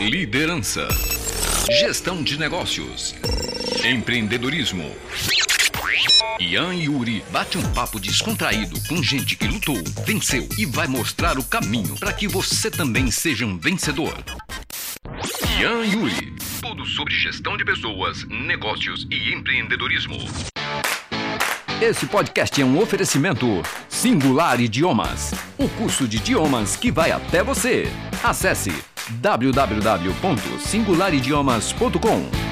Liderança. Gestão de negócios. Empreendedorismo. Ian e Yuri bate um papo descontraído com gente que lutou, venceu e vai mostrar o caminho para que você também seja um vencedor. Ian e Yuri. Tudo sobre gestão de pessoas, negócios e empreendedorismo. Esse podcast é um oferecimento Singular Idiomas, o curso de idiomas que vai até você. Acesse www.singularidiomas.com.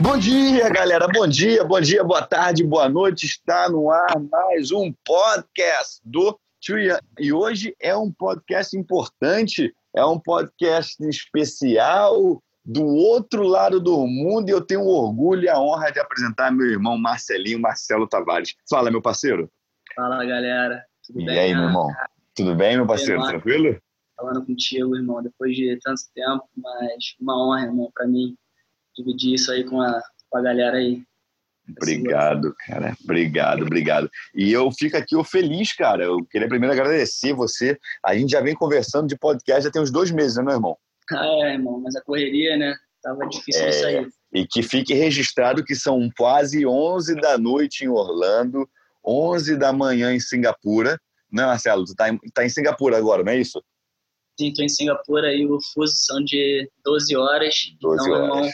Bom dia, galera. Bom dia, bom dia, boa tarde, boa noite. Está no ar mais um podcast do Tria. E hoje é um podcast importante, é um podcast especial do outro lado do mundo e eu tenho o orgulho e a honra de apresentar meu irmão Marcelinho Marcelo Tavares. Fala, meu parceiro. Fala, galera. Tudo e bem? aí, meu irmão? Tudo bem, meu parceiro? Tranquilo? Falando contigo, irmão, depois de tanto tempo, mas uma honra, irmão, para mim, dividir isso aí com a, com a galera aí. Obrigado, cara. Obrigado, obrigado. E eu fico aqui eu feliz, cara. Eu queria primeiro agradecer você. A gente já vem conversando de podcast já tem uns dois meses, né, meu irmão? Ah, é, irmão, mas a correria, né? Tava difícil É, sair. E que fique registrado que são quase 11 da noite em Orlando, 11 da manhã em Singapura. Não, Marcelo, tu tá em, tá em Singapura agora, não é isso? Sim, tô em Singapura e o fuso são de 12 horas. 12 então, horas. irmão,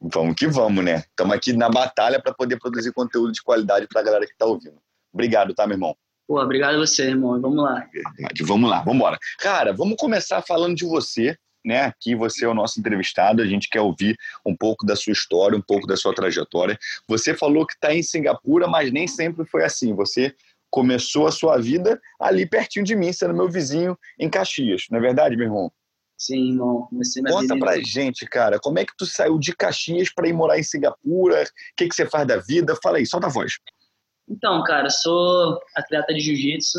Vamos que vamos, né? Estamos aqui na batalha para poder produzir conteúdo de qualidade para a galera que está ouvindo. Obrigado, tá, meu irmão? pô, obrigado a você, irmão. Vamos lá. Verdade. Vamos lá, vamos embora. Cara, vamos começar falando de você, né? Aqui você é o nosso entrevistado, a gente quer ouvir um pouco da sua história, um pouco da sua trajetória. Você falou que está em Singapura, mas nem sempre foi assim. Você começou a sua vida ali pertinho de mim, sendo meu vizinho em Caxias. Não é verdade, meu irmão? Sim, irmão. Comecei minha Conta vida pra em- gente, cara, como é que tu saiu de Caxias para ir morar em Singapura? O que, que você faz da vida? Fala aí, solta a voz. Então, cara, sou atleta de jiu-jitsu,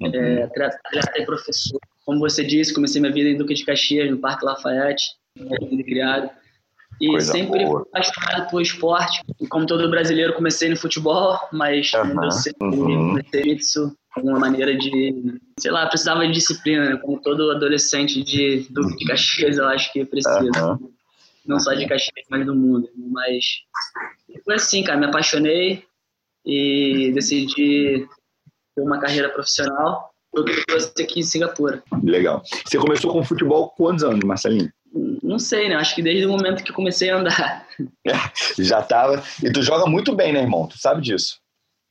Uhum. é, atleta, atleta e professor. Como você disse, comecei minha vida em Duque de Caxias, no Parque Lafayette, criado. E Coisa sempre boa. apaixonado por esporte. E como todo brasileiro, comecei no futebol, mas Aham, não deu certo. uhum. Como uma maneira de, sei lá, precisava de disciplina, né? como todo adolescente de Duque de Caxias, eu acho que precisa. Aham. Não só de Caxias, mas do mundo. Mas foi assim, cara, me apaixonei e decidi ter uma carreira profissional. Eu trouxe aqui em Singapura. Legal. Você começou com futebol com quantos anos, Marcelinho? Não sei, né? Acho que desde o momento que comecei a andar. Já tava. E tu joga muito bem, né, irmão? Tu sabe disso.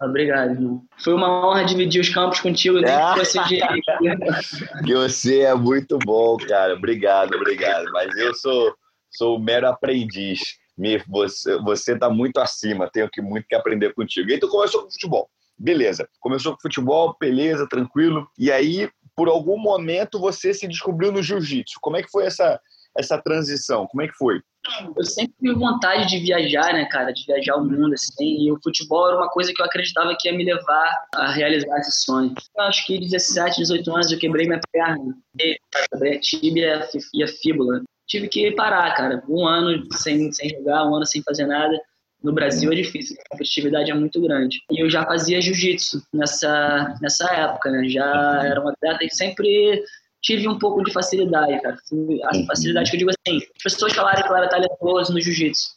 Obrigado, irmão. Foi uma honra dividir os campos contigo, Ah. que de. Que você é muito bom, cara. Obrigado, obrigado. Mas eu sou, sou o mero aprendiz. Me, você, você tá muito acima, tenho que muito que aprender contigo. E aí tu começou com futebol. Beleza. Começou com futebol, beleza, tranquilo. E aí, por algum momento, você se descobriu no jiu-jitsu. Como é que foi essa, essa transição? Como é que foi? Eu sempre tive vontade de viajar, né, cara? De viajar o mundo, assim. E o futebol era uma coisa que eu acreditava que ia me levar a realizar esse sonho. Eu acho que 17, 18 anos eu quebrei minha perna. Quebrei a tíbia e a fíbula. Tive que parar, cara. Um ano sem, sem jogar, um ano sem fazer nada. No Brasil é difícil, a competitividade é muito grande. E eu já fazia jiu-jitsu nessa, nessa época, né? Já era um atleta e sempre tive um pouco de facilidade, cara. A facilidade que eu digo assim, as pessoas falaram que eu era talentoso no jiu-jitsu.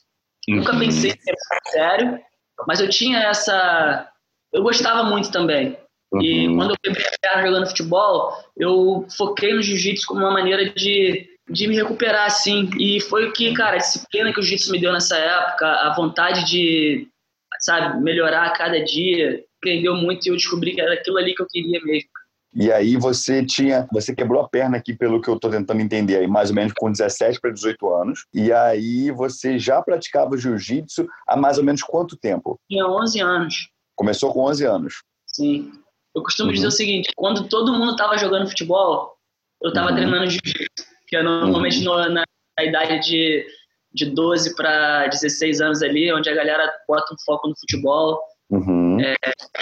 Nunca pensei em ser sério, mas eu tinha essa. Eu gostava muito também. E Uhum. quando eu quebrei a perna jogando futebol, eu foquei no jiu-jitsu como uma maneira de, de me recuperar, assim. E foi o que, cara, a disciplina que o jiu-jitsu me deu nessa época, a vontade de, sabe, melhorar a cada dia, prendeu muito e eu descobri que era aquilo ali que eu queria mesmo. E aí você tinha, você quebrou a perna aqui pelo que eu estou tentando entender aí, mais ou menos com 17 para 18 anos. E aí você já praticava jiu-jitsu há mais ou menos quanto tempo? Tinha 11 anos. Começou com 11 anos. Sim. Eu costumo Uhum. dizer o seguinte: quando todo mundo tava jogando futebol, eu tava Uhum. treinando jiu-jitsu. Que é normalmente no- na, na idade de, de 12 para 16 anos ali, onde a galera bota um foco no futebol, Uhum.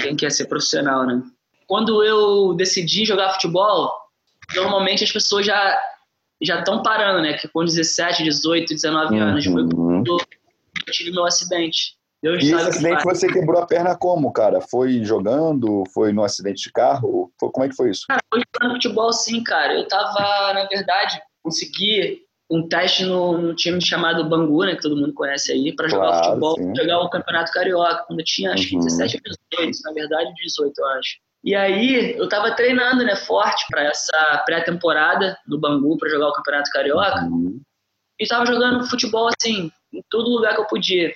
quem quer ser profissional, né? Quando eu decidi jogar futebol, normalmente as pessoas já já estão parando, né? Que com 17, 18, 19 anos foi Uhum. quando eu tive meu acidente. Deus e esse acidente você quebrou a perna como, cara? Foi jogando? Foi no acidente de carro? Foi, como é que foi isso? Cara, foi jogando futebol sim, cara. Eu tava, na verdade, consegui um teste no, no, time chamado Bangu, né, que todo mundo conhece aí, para jogar claro, futebol, sim. jogar o Campeonato Carioca, quando eu tinha acho que 17 ou 18, na verdade 18, eu acho. E aí eu tava treinando, né, forte para essa pré-temporada do Bangu para jogar o Campeonato Carioca. Uhum. E tava jogando futebol assim, em todo lugar que eu podia.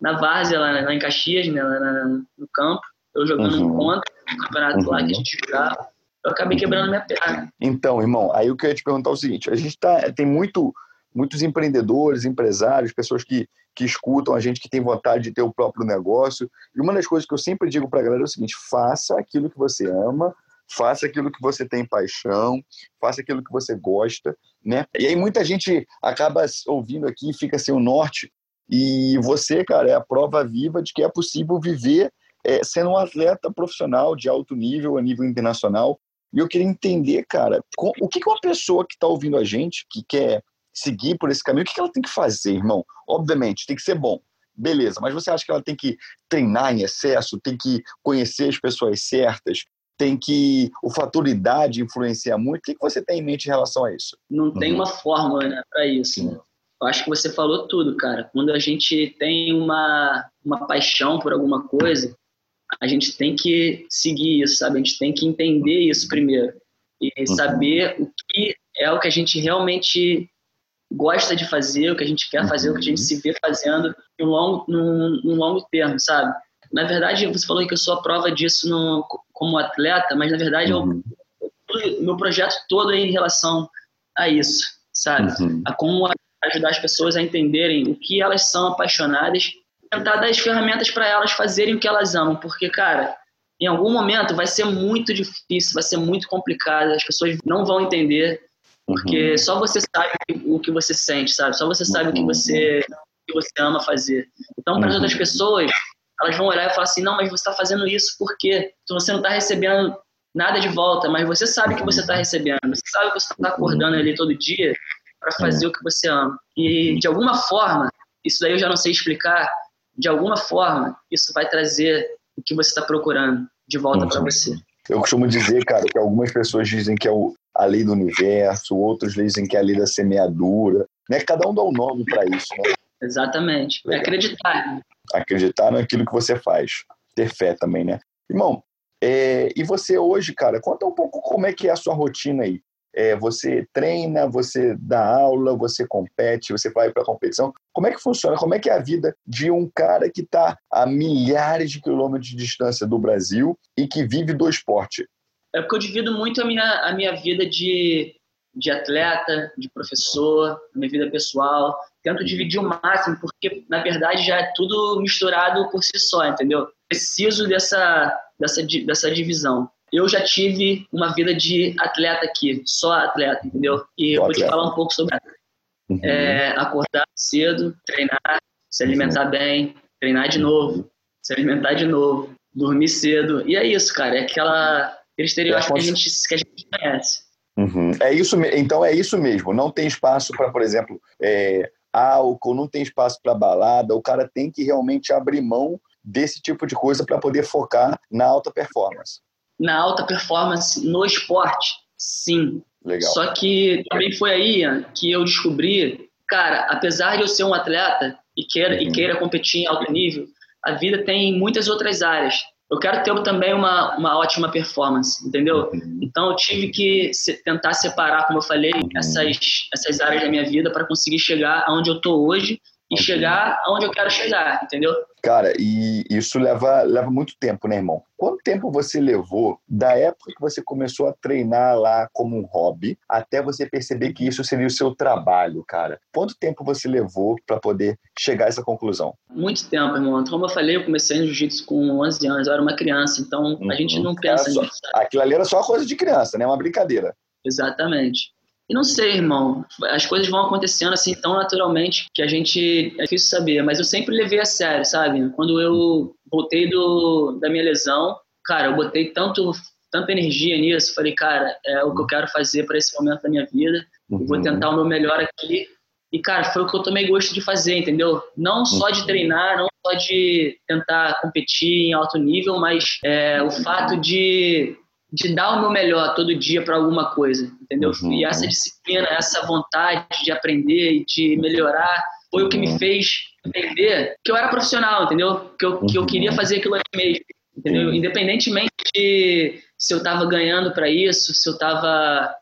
Na várzea, lá, lá em Caxias, né, lá no campo. Eu jogando uhum. contra, no campeonato uhum. lá que a gente jogava eu acabei quebrando minha perna. Então, irmão, aí o que eu ia te perguntar é o seguinte: a gente tá, tem muito, muitos empreendedores, empresários, pessoas que, que escutam a gente, que tem vontade de ter o próprio negócio. E uma das coisas que eu sempre digo para a galera é o seguinte: faça aquilo que você ama, faça aquilo que você tem paixão, faça aquilo que você gosta, né? E aí muita gente acaba ouvindo aqui e fica sem o norte. E você, cara, é a prova viva de que é possível viver é, sendo um atleta profissional de alto nível, a nível internacional, e eu queria entender, cara, o que uma pessoa que está ouvindo a gente, que quer seguir por esse caminho, o que ela tem que fazer, irmão? Obviamente, tem que ser bom. Beleza, mas você acha que ela tem que treinar em excesso, tem que conhecer as pessoas certas, tem que o fator idade influenciar muito? O que você tem em mente em relação a isso? Não tem uhum. uma fórmula né, para isso. Né? Eu acho que você falou tudo, cara. Quando a gente tem uma, uma paixão por alguma coisa, a gente tem que seguir isso, sabe? A gente tem que entender isso primeiro e uhum. saber o que é o que a gente realmente gosta de fazer, o que a gente quer fazer, o que a gente uhum. se vê fazendo no longo, no, no longo termo, sabe? Na verdade, você falou que eu sou a prova disso no, como atleta, mas na verdade uhum. o meu projeto todo é em relação a isso, sabe? Uhum. A como ajudar as pessoas a entenderem o que elas são apaixonadas tentar dar as ferramentas para elas fazerem o que elas amam, porque, cara, em algum momento vai ser muito difícil, vai ser muito complicado, as pessoas não vão entender, porque uhum. só você sabe o que você sente, sabe? Só você sabe uhum. o que você, o que você ama fazer. Então, para as outras uhum. pessoas, elas vão olhar e falar assim: não, mas você está fazendo isso porque você não está recebendo nada de volta, mas você sabe que você está recebendo, você sabe que você está acordando ali todo dia para fazer o que você ama. E de alguma forma, isso daí eu já não sei explicar, de alguma forma, isso vai trazer o que você está procurando de volta para você. Eu costumo dizer, cara, que algumas pessoas dizem que é o, a lei do universo, outros dizem que é a lei da semeadura. Né? Cada um dá um nome para isso. Né? Exatamente. É acreditar. Acreditar naquilo que você faz. Ter fé também, né? Irmão, é, e você hoje, cara, conta um pouco como é que é a sua rotina aí. É, você treina, você dá aula, você compete, você vai para a competição. Como é que funciona? Como é que é a vida de um cara que está a milhares de quilômetros de distância do Brasil e que vive do esporte? É porque eu divido muito a minha, a minha vida de, de atleta, de professor, a minha vida pessoal. Tento dividir o máximo, porque na verdade já é tudo misturado por si só, entendeu? Preciso dessa, dessa, dessa divisão eu já tive uma vida de atleta aqui, só atleta, entendeu? E eu vou te falar um pouco sobre uhum. é, acordar cedo, treinar, se alimentar uhum. bem, treinar de novo, se alimentar de novo, dormir cedo. E é isso, cara. É aquela, aquele estereótipo é, que, a gente, que a gente conhece. Uhum. É isso, então é isso mesmo. Não tem espaço para, por exemplo, é, álcool, não tem espaço para balada. O cara tem que realmente abrir mão desse tipo de coisa para poder focar na alta performance na alta performance no esporte, sim. Legal. Só que também foi aí que eu descobri, cara, apesar de eu ser um atleta e queira, uhum. e queira competir em alto nível, a vida tem muitas outras áreas. Eu quero ter também uma, uma ótima performance, entendeu? Uhum. Então eu tive que se, tentar separar, como eu falei, uhum. essas, essas áreas da minha vida para conseguir chegar aonde eu estou hoje e chegar aonde eu quero chegar, entendeu? Cara, e isso leva, leva muito tempo, né, irmão? Quanto tempo você levou da época que você começou a treinar lá como um hobby até você perceber que isso seria o seu trabalho, cara? Quanto tempo você levou para poder chegar a essa conclusão? Muito tempo, irmão. Como eu falei, eu comecei no jiu-jitsu com 11 anos, eu era uma criança, então uhum. a gente uhum. não pensa só, nisso. Aquilo ali era só coisa de criança, né? Uma brincadeira. Exatamente. E não sei, irmão. As coisas vão acontecendo assim tão naturalmente que a gente. É difícil saber, mas eu sempre levei a sério, sabe? Quando eu voltei do, da minha lesão, cara, eu botei tanto, tanta energia nisso. Falei, cara, é o que eu quero fazer para esse momento da minha vida. Uhum. Vou tentar o meu melhor aqui E, cara, foi o que eu tomei gosto de fazer, entendeu? Não só de uhum. treinar, não só de tentar competir em alto nível, mas é, o fato de, de dar o meu melhor todo dia para alguma coisa, entendeu? Uhum. E essa disciplina, essa vontade de aprender e de melhorar foi o que me uhum. fez entender que eu era profissional, entendeu? Que eu, que eu queria fazer aquilo ali mesmo, entendeu? Independentemente de se eu estava ganhando para isso, se eu estava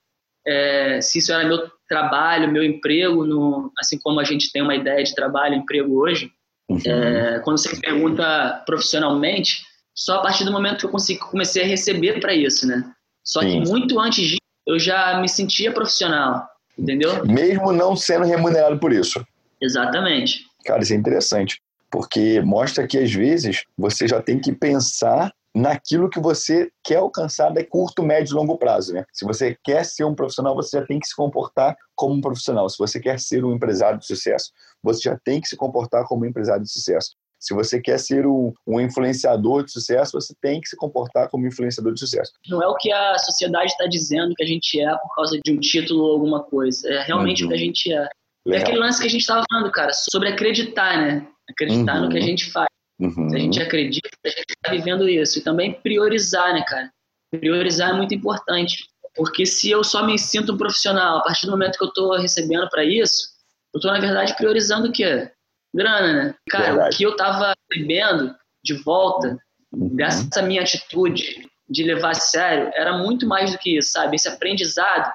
é, se isso era meu trabalho, meu emprego, no, assim como a gente tem uma ideia de trabalho, emprego hoje, uhum. é, quando você pergunta profissionalmente, só a partir do momento que eu consegui, comecei a receber para isso, né? Só Sim. que muito antes disso, eu já me sentia profissional, entendeu? Mesmo não sendo remunerado por isso. Exatamente. Cara, isso é interessante, porque mostra que às vezes você já tem que pensar naquilo que você quer alcançar a curto, médio e longo prazo. Né? Se você quer ser um profissional, você já tem que se comportar como um profissional. Se você quer ser um empresário de sucesso, você já tem que se comportar como um empresário de sucesso. Se você quer ser um, um, influenciador de sucesso, você tem que se comportar como influenciador de sucesso. Não é o que a sociedade está dizendo que a gente é por causa de um título ou alguma coisa. É realmente uhum. o que a gente é. Legal. É aquele lance que a gente estava falando, cara, sobre acreditar, né? Acreditar uhum. no que a gente faz. Uhum. Se a gente acredita, a gente está vivendo isso. E também priorizar, né, cara? Priorizar é muito importante. Porque se eu só me sinto um profissional, a partir do momento que eu estou recebendo para isso, eu estou, na verdade, priorizando o quê? Grana, né? Cara, verdade. o que eu estava recebendo de volta uhum. dessa minha atitude de levar a sério era muito mais do que isso, sabe? Esse aprendizado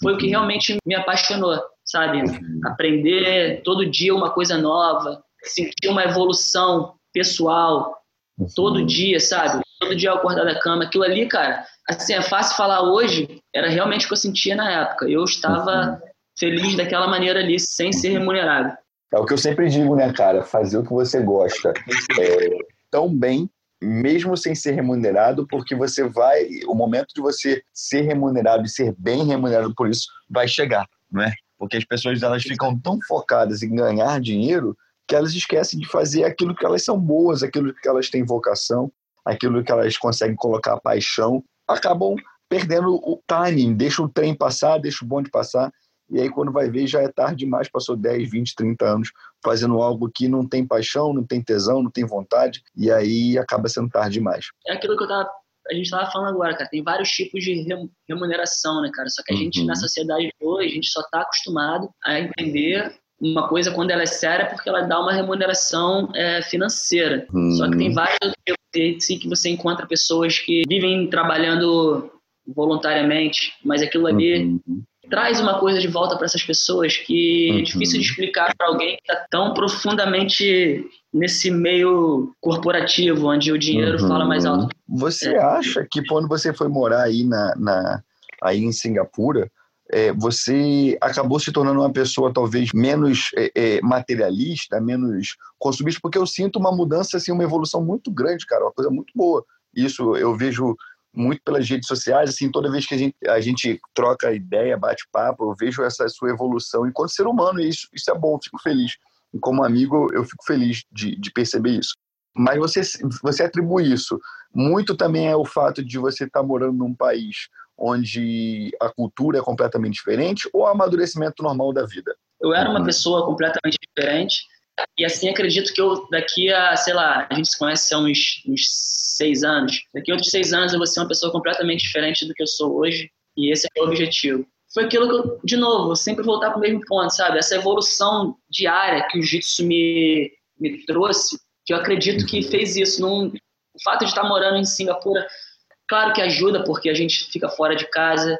foi o que uhum. realmente me apaixonou, sabe? Uhum. Aprender todo dia uma coisa nova, sentir uma evolução pessoal, todo dia, sabe? Todo dia eu acordar da cama. Aquilo ali, cara, assim, é fácil falar hoje, era realmente o que eu sentia na época. Eu estava feliz daquela maneira ali, sem ser remunerado. É o que eu sempre digo, né, cara? Fazer o que você gosta é, tão bem, mesmo sem ser remunerado, porque você vai. O momento de você ser remunerado e ser bem remunerado por isso vai chegar, não é? Porque as pessoas elas ficam tão focadas em ganhar dinheiro que elas esquecem de fazer aquilo que elas são boas, aquilo que elas têm vocação, aquilo que elas conseguem colocar paixão, acabam perdendo o timing, deixa o trem passar, deixa o bonde passar, e aí quando vai ver já é tarde demais, passou 10, 20, 30 anos fazendo algo que não tem paixão, não tem tesão, não tem vontade, e aí acaba sendo tarde demais. É aquilo que eu tava, a gente estava falando agora, cara, tem vários tipos de remuneração, né, cara, só que a gente uhum. na sociedade hoje, a gente só está acostumado a entender uma coisa quando ela é séria porque ela dá uma remuneração é, financeira. Hum. Só que tem vários outros sim que você encontra pessoas que vivem trabalhando voluntariamente, mas aquilo ali uhum. Traz uma coisa de volta para essas pessoas que uhum. é difícil de explicar para alguém que está tão profundamente nesse meio corporativo, onde o dinheiro uhum. fala mais alto. Você é. acha que quando você foi morar aí na, na aí em Singapura, é, você acabou se tornando uma pessoa talvez menos é, é, materialista, menos consumista, porque eu sinto uma mudança, assim, uma evolução muito grande, cara, uma coisa muito boa. Isso eu vejo muito pelas redes sociais, assim, toda vez que a gente, a gente troca ideia, bate papo, eu vejo essa sua evolução enquanto ser humano, e isso, isso é bom, fico feliz. E como amigo, eu fico feliz de, de perceber isso. Mas você, você atribui isso. Muito também é o fato de você estar tá morando num país onde a cultura é completamente diferente ou o amadurecimento normal da vida? Eu era uma uhum. pessoa completamente diferente e assim acredito que eu daqui a, sei lá, a gente se conhece há uns, uns seis anos, daqui a outros seis anos eu vou ser uma pessoa completamente diferente do que eu sou hoje e esse é o objetivo. Foi aquilo que eu, de novo, sempre voltar para o mesmo ponto, sabe? Essa evolução diária que o Jiu-Jitsu me, me trouxe, que eu acredito que fez isso. Num, o fato de estar morando em Singapura Claro que ajuda, porque a gente fica fora de casa,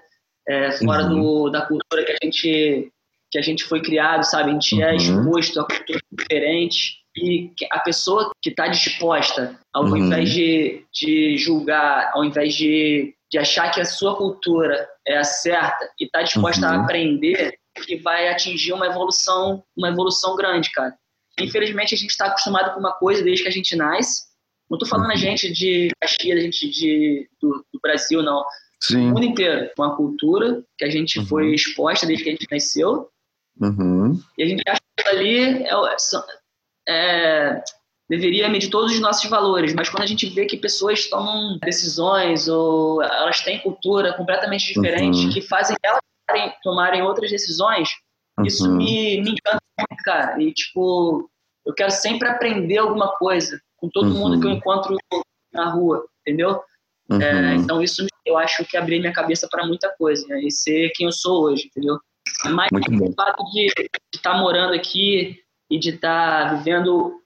é, fora uhum. do, da cultura que a gente que a gente foi criado, sabe? A gente é uhum. é exposto a cultura diferente e a pessoa que está disposta, ao uhum. invés de, de julgar, ao invés de, de achar que a sua cultura é a certa e está disposta a uhum. aprender, que vai atingir uma evolução, uma evolução grande, cara. Infelizmente a gente está acostumado com uma coisa desde que a gente nasce não estou falando a uhum. gente de Caxias, a gente de, do, do Brasil, não. Sim. O mundo inteiro. Uma cultura que a gente uhum. foi exposta desde que a gente nasceu. Uhum. E a gente acha que ali é, é, deveria medir todos os nossos valores, mas quando a gente vê que pessoas tomam decisões ou elas têm cultura completamente diferente uhum. que fazem elas tomarem outras decisões, Isso Uhum. me, me encanta muito, cara. E, tipo, eu quero sempre aprender alguma coisa com todo Uhum. mundo que eu encontro na rua, entendeu? Uhum. É, então, isso eu acho que abriu minha cabeça para muita coisa, né? E ser quem eu sou hoje, entendeu? Mas Muito bom. o fato de estar morando aqui e de estar vivendo,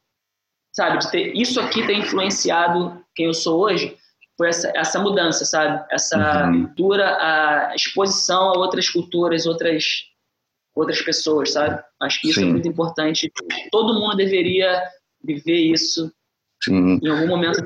sabe, de ter isso aqui ter influenciado quem eu sou hoje, foi essa, essa mudança, sabe? Essa Uhum. cultura, a exposição a outras culturas, outras outras pessoas, sabe? Acho que isso Sim. é muito importante. Todo mundo deveria viver isso Sim. em algum momento.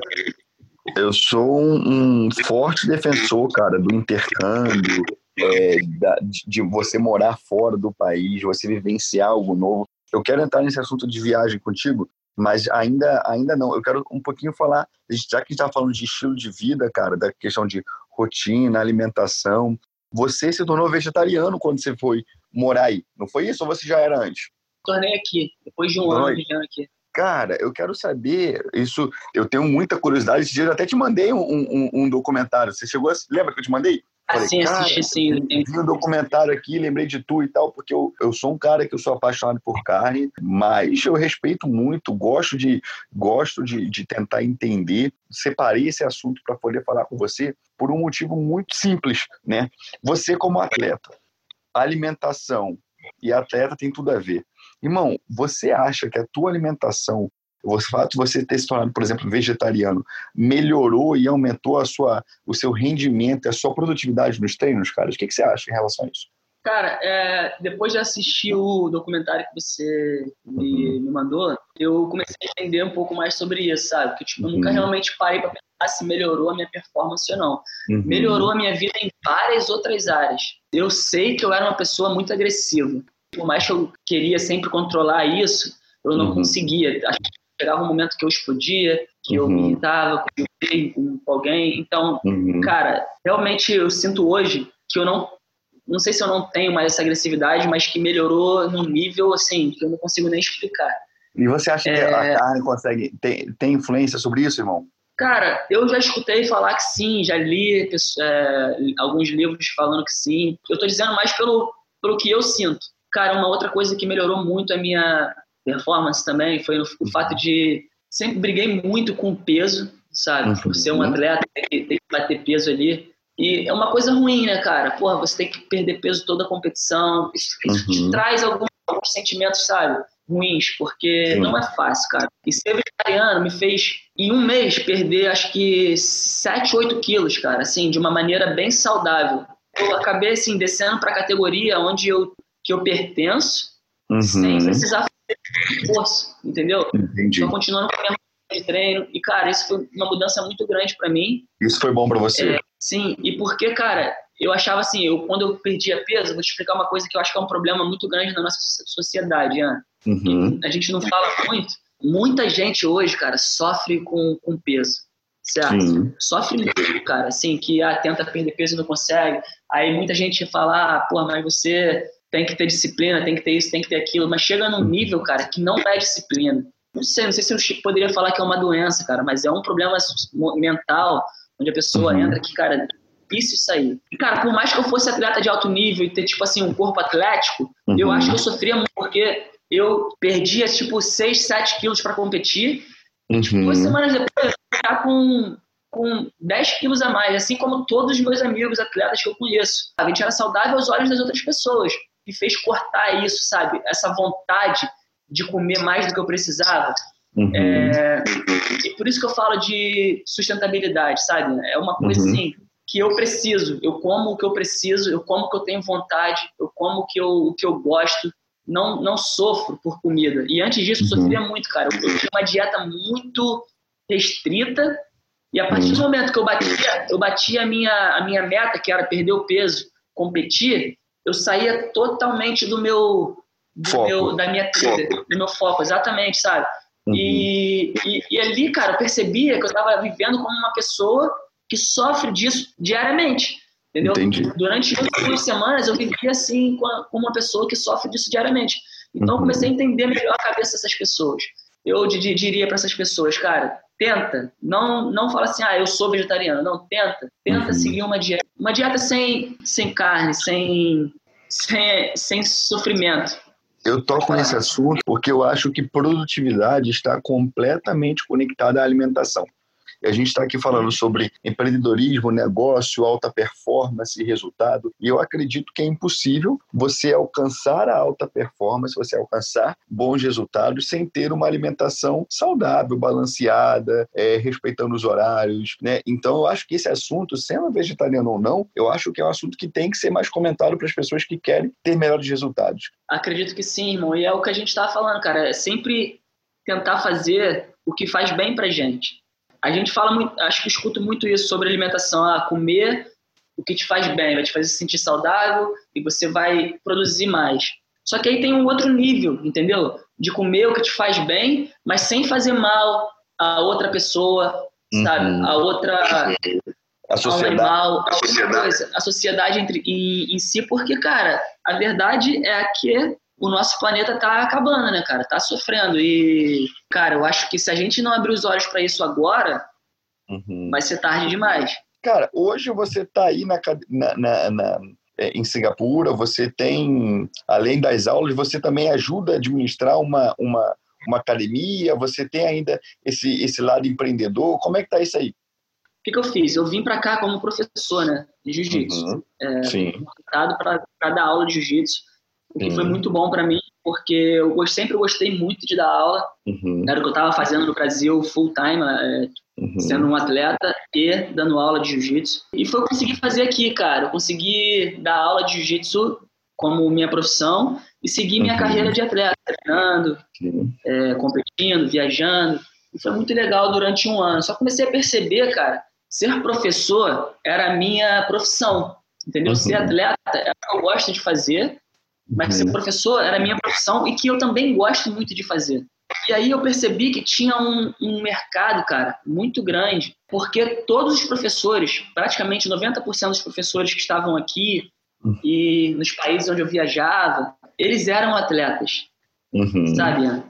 Eu sou um, um forte defensor, cara, do intercâmbio, é, da- de, você morar fora do país, você vivenciar algo novo. Eu quero entrar nesse assunto de viagem contigo, mas ainda, ainda não. Eu quero um pouquinho falar, já que a gente está falando de estilo de vida, cara, da questão de rotina, alimentação. Você se tornou vegetariano quando você foi morar aí, não foi isso ou você já era antes? Tornei aqui, depois de um Oi. ano vivendo aqui. Cara, eu quero saber, isso, eu tenho muita curiosidade, esse dia eu até te mandei um, um, um documentário, você chegou a, lembra que eu te mandei? Falei, Assim, cara, assisti sim. tem- Vi um documentário aqui, lembrei de tu e tal, porque eu, eu sou um cara que eu sou apaixonado por carne, mas eu respeito muito, gosto de gosto de, de tentar entender. Separei esse assunto para poder falar com você por um motivo muito simples, né? Você como atleta, alimentação e atleta tem tudo a ver. Irmão, você acha que a tua alimentação, o fato de você ter se tornado, por exemplo, vegetariano, melhorou e aumentou a sua, o seu rendimento, a sua produtividade nos treinos, cara? O que, que você acha em relação a isso? Cara, é, depois de assistir o documentário que você me, me mandou, eu comecei a entender um pouco mais sobre isso, sabe? Porque tipo, eu nunca Uhum. realmente parei para pensar se melhorou a minha performance ou não. Melhorou a minha vida em várias outras áreas. Eu sei que eu era uma pessoa muito agressiva. Por mais que eu queria sempre controlar isso, eu não Uhum. conseguia. Acho que chegava um momento que eu explodia, que eu Uhum. me irritava com alguém, com alguém. Então, Uhum. cara, realmente eu sinto hoje que eu não não sei se eu não tenho mais essa agressividade, mas que melhorou num nível assim que eu não consigo nem explicar. E você acha que É. a carne consegue tem, tem influência sobre isso, irmão? Cara, eu já escutei falar que sim, já li é, alguns livros falando que sim. Eu tô dizendo mais pelo, pelo que eu sinto. Cara, uma outra coisa que melhorou muito a minha performance também foi o, fato de sempre briguei muito com o peso, sabe? Uhum. Por ser um atleta, tem que, tem que bater peso ali. E é uma coisa ruim, né, cara? Porra, você tem que perder peso toda a competição. Isso, isso te Uhum. traz alguns, alguns sentimentos, sabe? Ruins, porque Sim. não é fácil, cara. E ser vegetariano me fez, em um mês, perder acho que 7, 8 quilos, cara, assim, de uma maneira bem saudável. Eu acabei, assim, descendo pra categoria onde eu, que eu pertenço, sem Uhum. precisar esforço, entendeu? Entendi. Tô continuando com a minha de treino. E, cara, isso foi uma mudança muito grande pra mim. Isso foi bom pra você? É, sim, e porque, cara, eu achava assim, eu, quando eu perdia peso, vou te explicar uma coisa que eu acho que é um problema muito grande na nossa so- sociedade, Ian. Uhum. A gente não fala muito. Muita gente hoje, cara, sofre com, com peso, certo? Sim. Sofre muito, cara, assim, que ah, tenta perder peso e não consegue. Aí muita gente fala, ah, pô, mas você tem que ter disciplina, tem que ter isso, tem que ter aquilo, mas chega num nível, cara, que não é disciplina. Não sei, não sei se eu poderia falar que é uma doença, cara, mas é um problema mental, onde a pessoa Uhum. entra que, cara, é difícil aí. E, cara, por mais que eu fosse atleta de alto nível e ter, tipo assim, um corpo atlético, eu Uhum. acho que eu sofria muito, porque eu perdia, tipo, 6, 7 quilos para competir, Duas Uhum. semanas depois, eu estava com, com 10 quilos a mais, assim como todos os meus amigos atletas que eu conheço. A gente era saudável aos olhos das outras pessoas. Me fez cortar isso, sabe? Essa vontade de comer mais do que eu precisava. Uhum. É, e por isso que eu falo de sustentabilidade, sabe? É uma coisa Uhum. assim que eu preciso. Eu como o que eu preciso, eu como o que eu tenho vontade, eu como o que eu, o que eu gosto. Não, não sofro por comida. E antes disso, eu Uhum. sofria muito, cara. Eu, eu tinha uma dieta muito restrita. E a partir do Uhum. momento que eu batia, eu batia a minha, a minha meta, que era perder o peso, competir, eu saía totalmente do meu, do Foco. meu da minha trilha, do meu foco, exatamente, sabe? Uhum. E, e, e ali, cara, eu percebia que eu estava vivendo como uma pessoa que sofre disso diariamente. Entendeu? Entendi. Durante duas semanas eu vivia assim com uma pessoa que sofre disso diariamente. Então eu Uhum. comecei a entender melhor a cabeça dessas pessoas. Eu di- di- diria para essas pessoas, cara, tenta, não não fala assim, ah, eu sou vegetariano, não, tenta, tenta Uhum. seguir uma dieta, uma dieta sem sem carne, sem sem, sem sofrimento. Eu toco nesse assunto porque eu acho que produtividade está completamente conectada à alimentação. E a gente está aqui falando sobre empreendedorismo, negócio, alta performance e resultado. E eu acredito que é impossível você alcançar a alta performance, você alcançar bons resultados sem ter uma alimentação saudável, balanceada, é, respeitando os horários. Né? Então, eu acho que esse assunto, sendo vegetariano ou não, eu acho que é um assunto que tem que ser mais comentado para as pessoas que querem ter melhores resultados. Acredito que sim, irmão. E é o que a gente estava falando, cara. É sempre tentar fazer o que faz bem para gente. A gente fala muito, acho que escuto muito isso sobre alimentação, ah, comer o que te faz bem, vai te fazer se sentir saudável e você vai produzir mais. Só que aí tem um outro nível, entendeu? De comer o que te faz bem, mas sem fazer mal a outra pessoa, uhum. sabe? A outra a sociedade, animal, a, sociedade. a sociedade entre, em, em si, porque, cara, a verdade é que o nosso planeta tá acabando, né, cara? Tá sofrendo. E, cara, eu acho que se a gente não abrir os olhos para isso agora, uhum. vai ser tarde demais. Cara, hoje você tá aí na, na, na, na é, em Singapura, você tem, além das aulas, você também ajuda a administrar uma, uma, uma academia, você tem ainda esse, esse lado empreendedor. Como é que tá isso aí? O que, que eu fiz? Eu vim para cá como professor, né, de jiu-jitsu. Uhum. É, Sim. para dar aula de jiu-jitsu o que uhum. foi muito bom para mim, porque eu sempre gostei muito de dar aula. Uhum. Era o que eu estava fazendo no Brasil full time, é, uhum. sendo um atleta e dando aula de jiu-jitsu. E foi o que eu consegui fazer aqui, cara. Eu consegui dar aula de jiu-jitsu como minha profissão e seguir minha uhum. carreira de atleta, treinando, é, competindo, viajando. E foi muito legal durante um ano. Só comecei a perceber, cara, ser professor era a minha profissão. Entendeu? Ser uhum. atleta é o que eu gosto de fazer mas ser uhum. professor era a minha profissão e que eu também gosto muito de fazer. E aí eu percebi que tinha um, um mercado, cara, muito grande, porque todos os professores, praticamente 90% dos professores que estavam aqui uhum. e nos países onde eu viajava, eles eram atletas, uhum. sabe?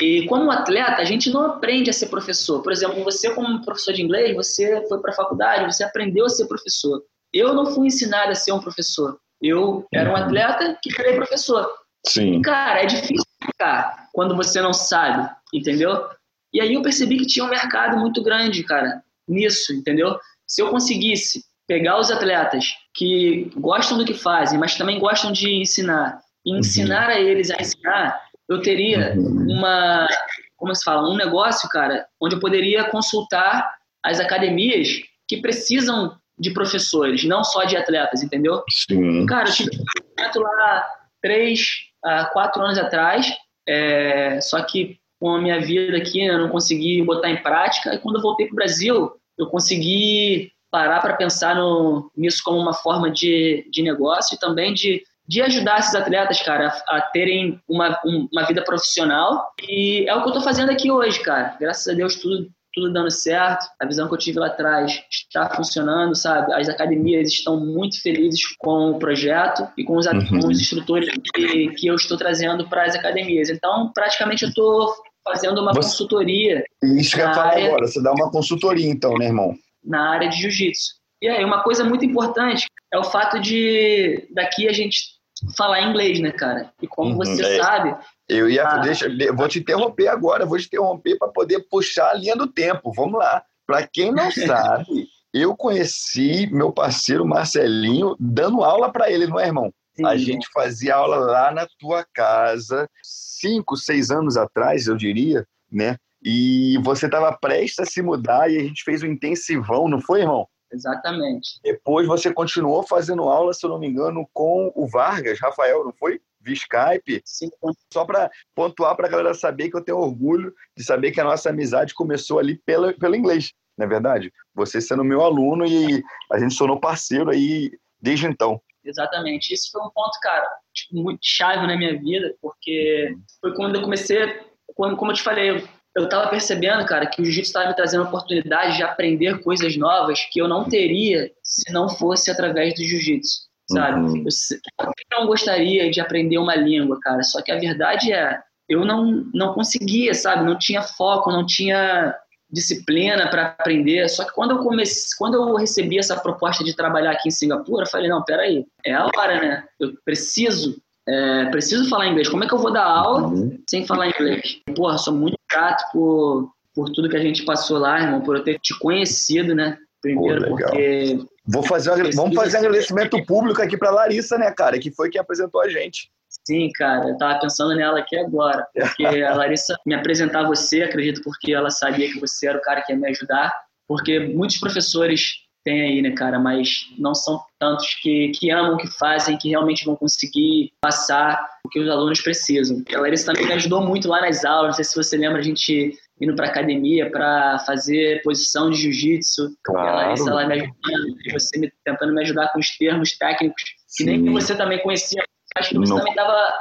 E como atleta, a gente não aprende a ser professor. Por exemplo, você como professor de inglês, você foi para a faculdade, você aprendeu a ser professor. Eu não fui ensinado a ser um professor. Eu era um uhum. atleta que virei professor. Sim. Cara, é difícil ficar quando você não sabe, entendeu? E aí eu percebi que tinha um mercado muito grande, cara, nisso, entendeu? Se eu conseguisse pegar os atletas que gostam do que fazem, mas também gostam de ensinar, e uhum. ensinar uhum. a eles a ensinar, eu teria uhum. uma, como se fala, um negócio, cara, onde eu poderia consultar as academias que precisam de professores, não só de atletas, entendeu? Sim. Cara, eu tive um lá três, a quatro anos atrás, é, só que com a minha vida aqui eu não consegui botar em prática. E quando eu voltei para o Brasil, eu consegui parar para pensar no, nisso como uma forma de, de negócio e também de, de ajudar esses atletas, cara, a, a terem uma, um, uma vida profissional. E é o que eu estou fazendo aqui hoje, cara. Graças a Deus, tudo tudo dando certo, a visão que eu tive lá atrás está funcionando, sabe? As academias estão muito felizes com o projeto e com os, uhum. com os instrutores que, que eu estou trazendo para as academias. Então, praticamente, eu estou fazendo uma você, consultoria. Isso que eu ia falar área, agora, você dá uma consultoria, então, né, irmão? Na área de jiu-jitsu. E aí, uma coisa muito importante é o fato de daqui a gente falar inglês, né, cara? E como uhum, você é. sabe, eu ia, ah. deixa, vou te interromper agora, vou te interromper para poder puxar a linha do tempo. Vamos lá. Para quem não sabe, eu conheci meu parceiro Marcelinho dando aula para ele, não é, irmão? Sim. A gente fazia aula lá na tua casa, cinco, seis anos atrás, eu diria, né? E você estava prestes a se mudar e a gente fez um intensivão, não foi, irmão? Exatamente. Depois você continuou fazendo aula, se eu não me engano, com o Vargas, Rafael, não foi? Via Skype. Sim. Só para pontuar para a galera saber que eu tenho orgulho de saber que a nossa amizade começou ali pela, pelo inglês, não é verdade? Você sendo meu aluno e a gente tornou parceiro aí desde então. Exatamente. Isso foi um ponto, cara, tipo, muito chave na minha vida, porque foi quando eu comecei, quando, como eu te falei, eu, eu tava percebendo, cara, que o jiu-jitsu estava me trazendo a oportunidade de aprender coisas novas que eu não teria se não fosse através do jiu-jitsu sabe? Uhum. Eu, eu não gostaria de aprender uma língua, cara, só que a verdade é, eu não, não conseguia, sabe? Não tinha foco, não tinha disciplina para aprender. Só que quando eu comecei, quando eu recebi essa proposta de trabalhar aqui em Singapura, eu falei, não, peraí, é a hora, né? Eu preciso, é, preciso falar inglês. Como é que eu vou dar aula uhum. sem falar inglês? Porra, sou muito grato por, por tudo que a gente passou lá, irmão, por eu ter te conhecido, né? Primeiro, Pô, porque. Vou fazer, vamos fazer um agradecimento público aqui para Larissa, né, cara, que foi quem apresentou a gente. Sim, cara, eu tava pensando nela aqui agora, porque a Larissa me apresentar você, acredito, porque ela sabia que você era o cara que ia me ajudar, porque muitos professores tem aí, né, cara, mas não são tantos que, que amam o que fazem, que realmente vão conseguir passar o que os alunos precisam. A Larissa também me ajudou muito lá nas aulas, não sei se você lembra, a gente indo para academia para fazer posição de jiu-jitsu. Claro. A Larissa lá me ajudando, você me, tentando me ajudar com os termos técnicos, que Sim. nem você também conhecia. Acho que você não. também estava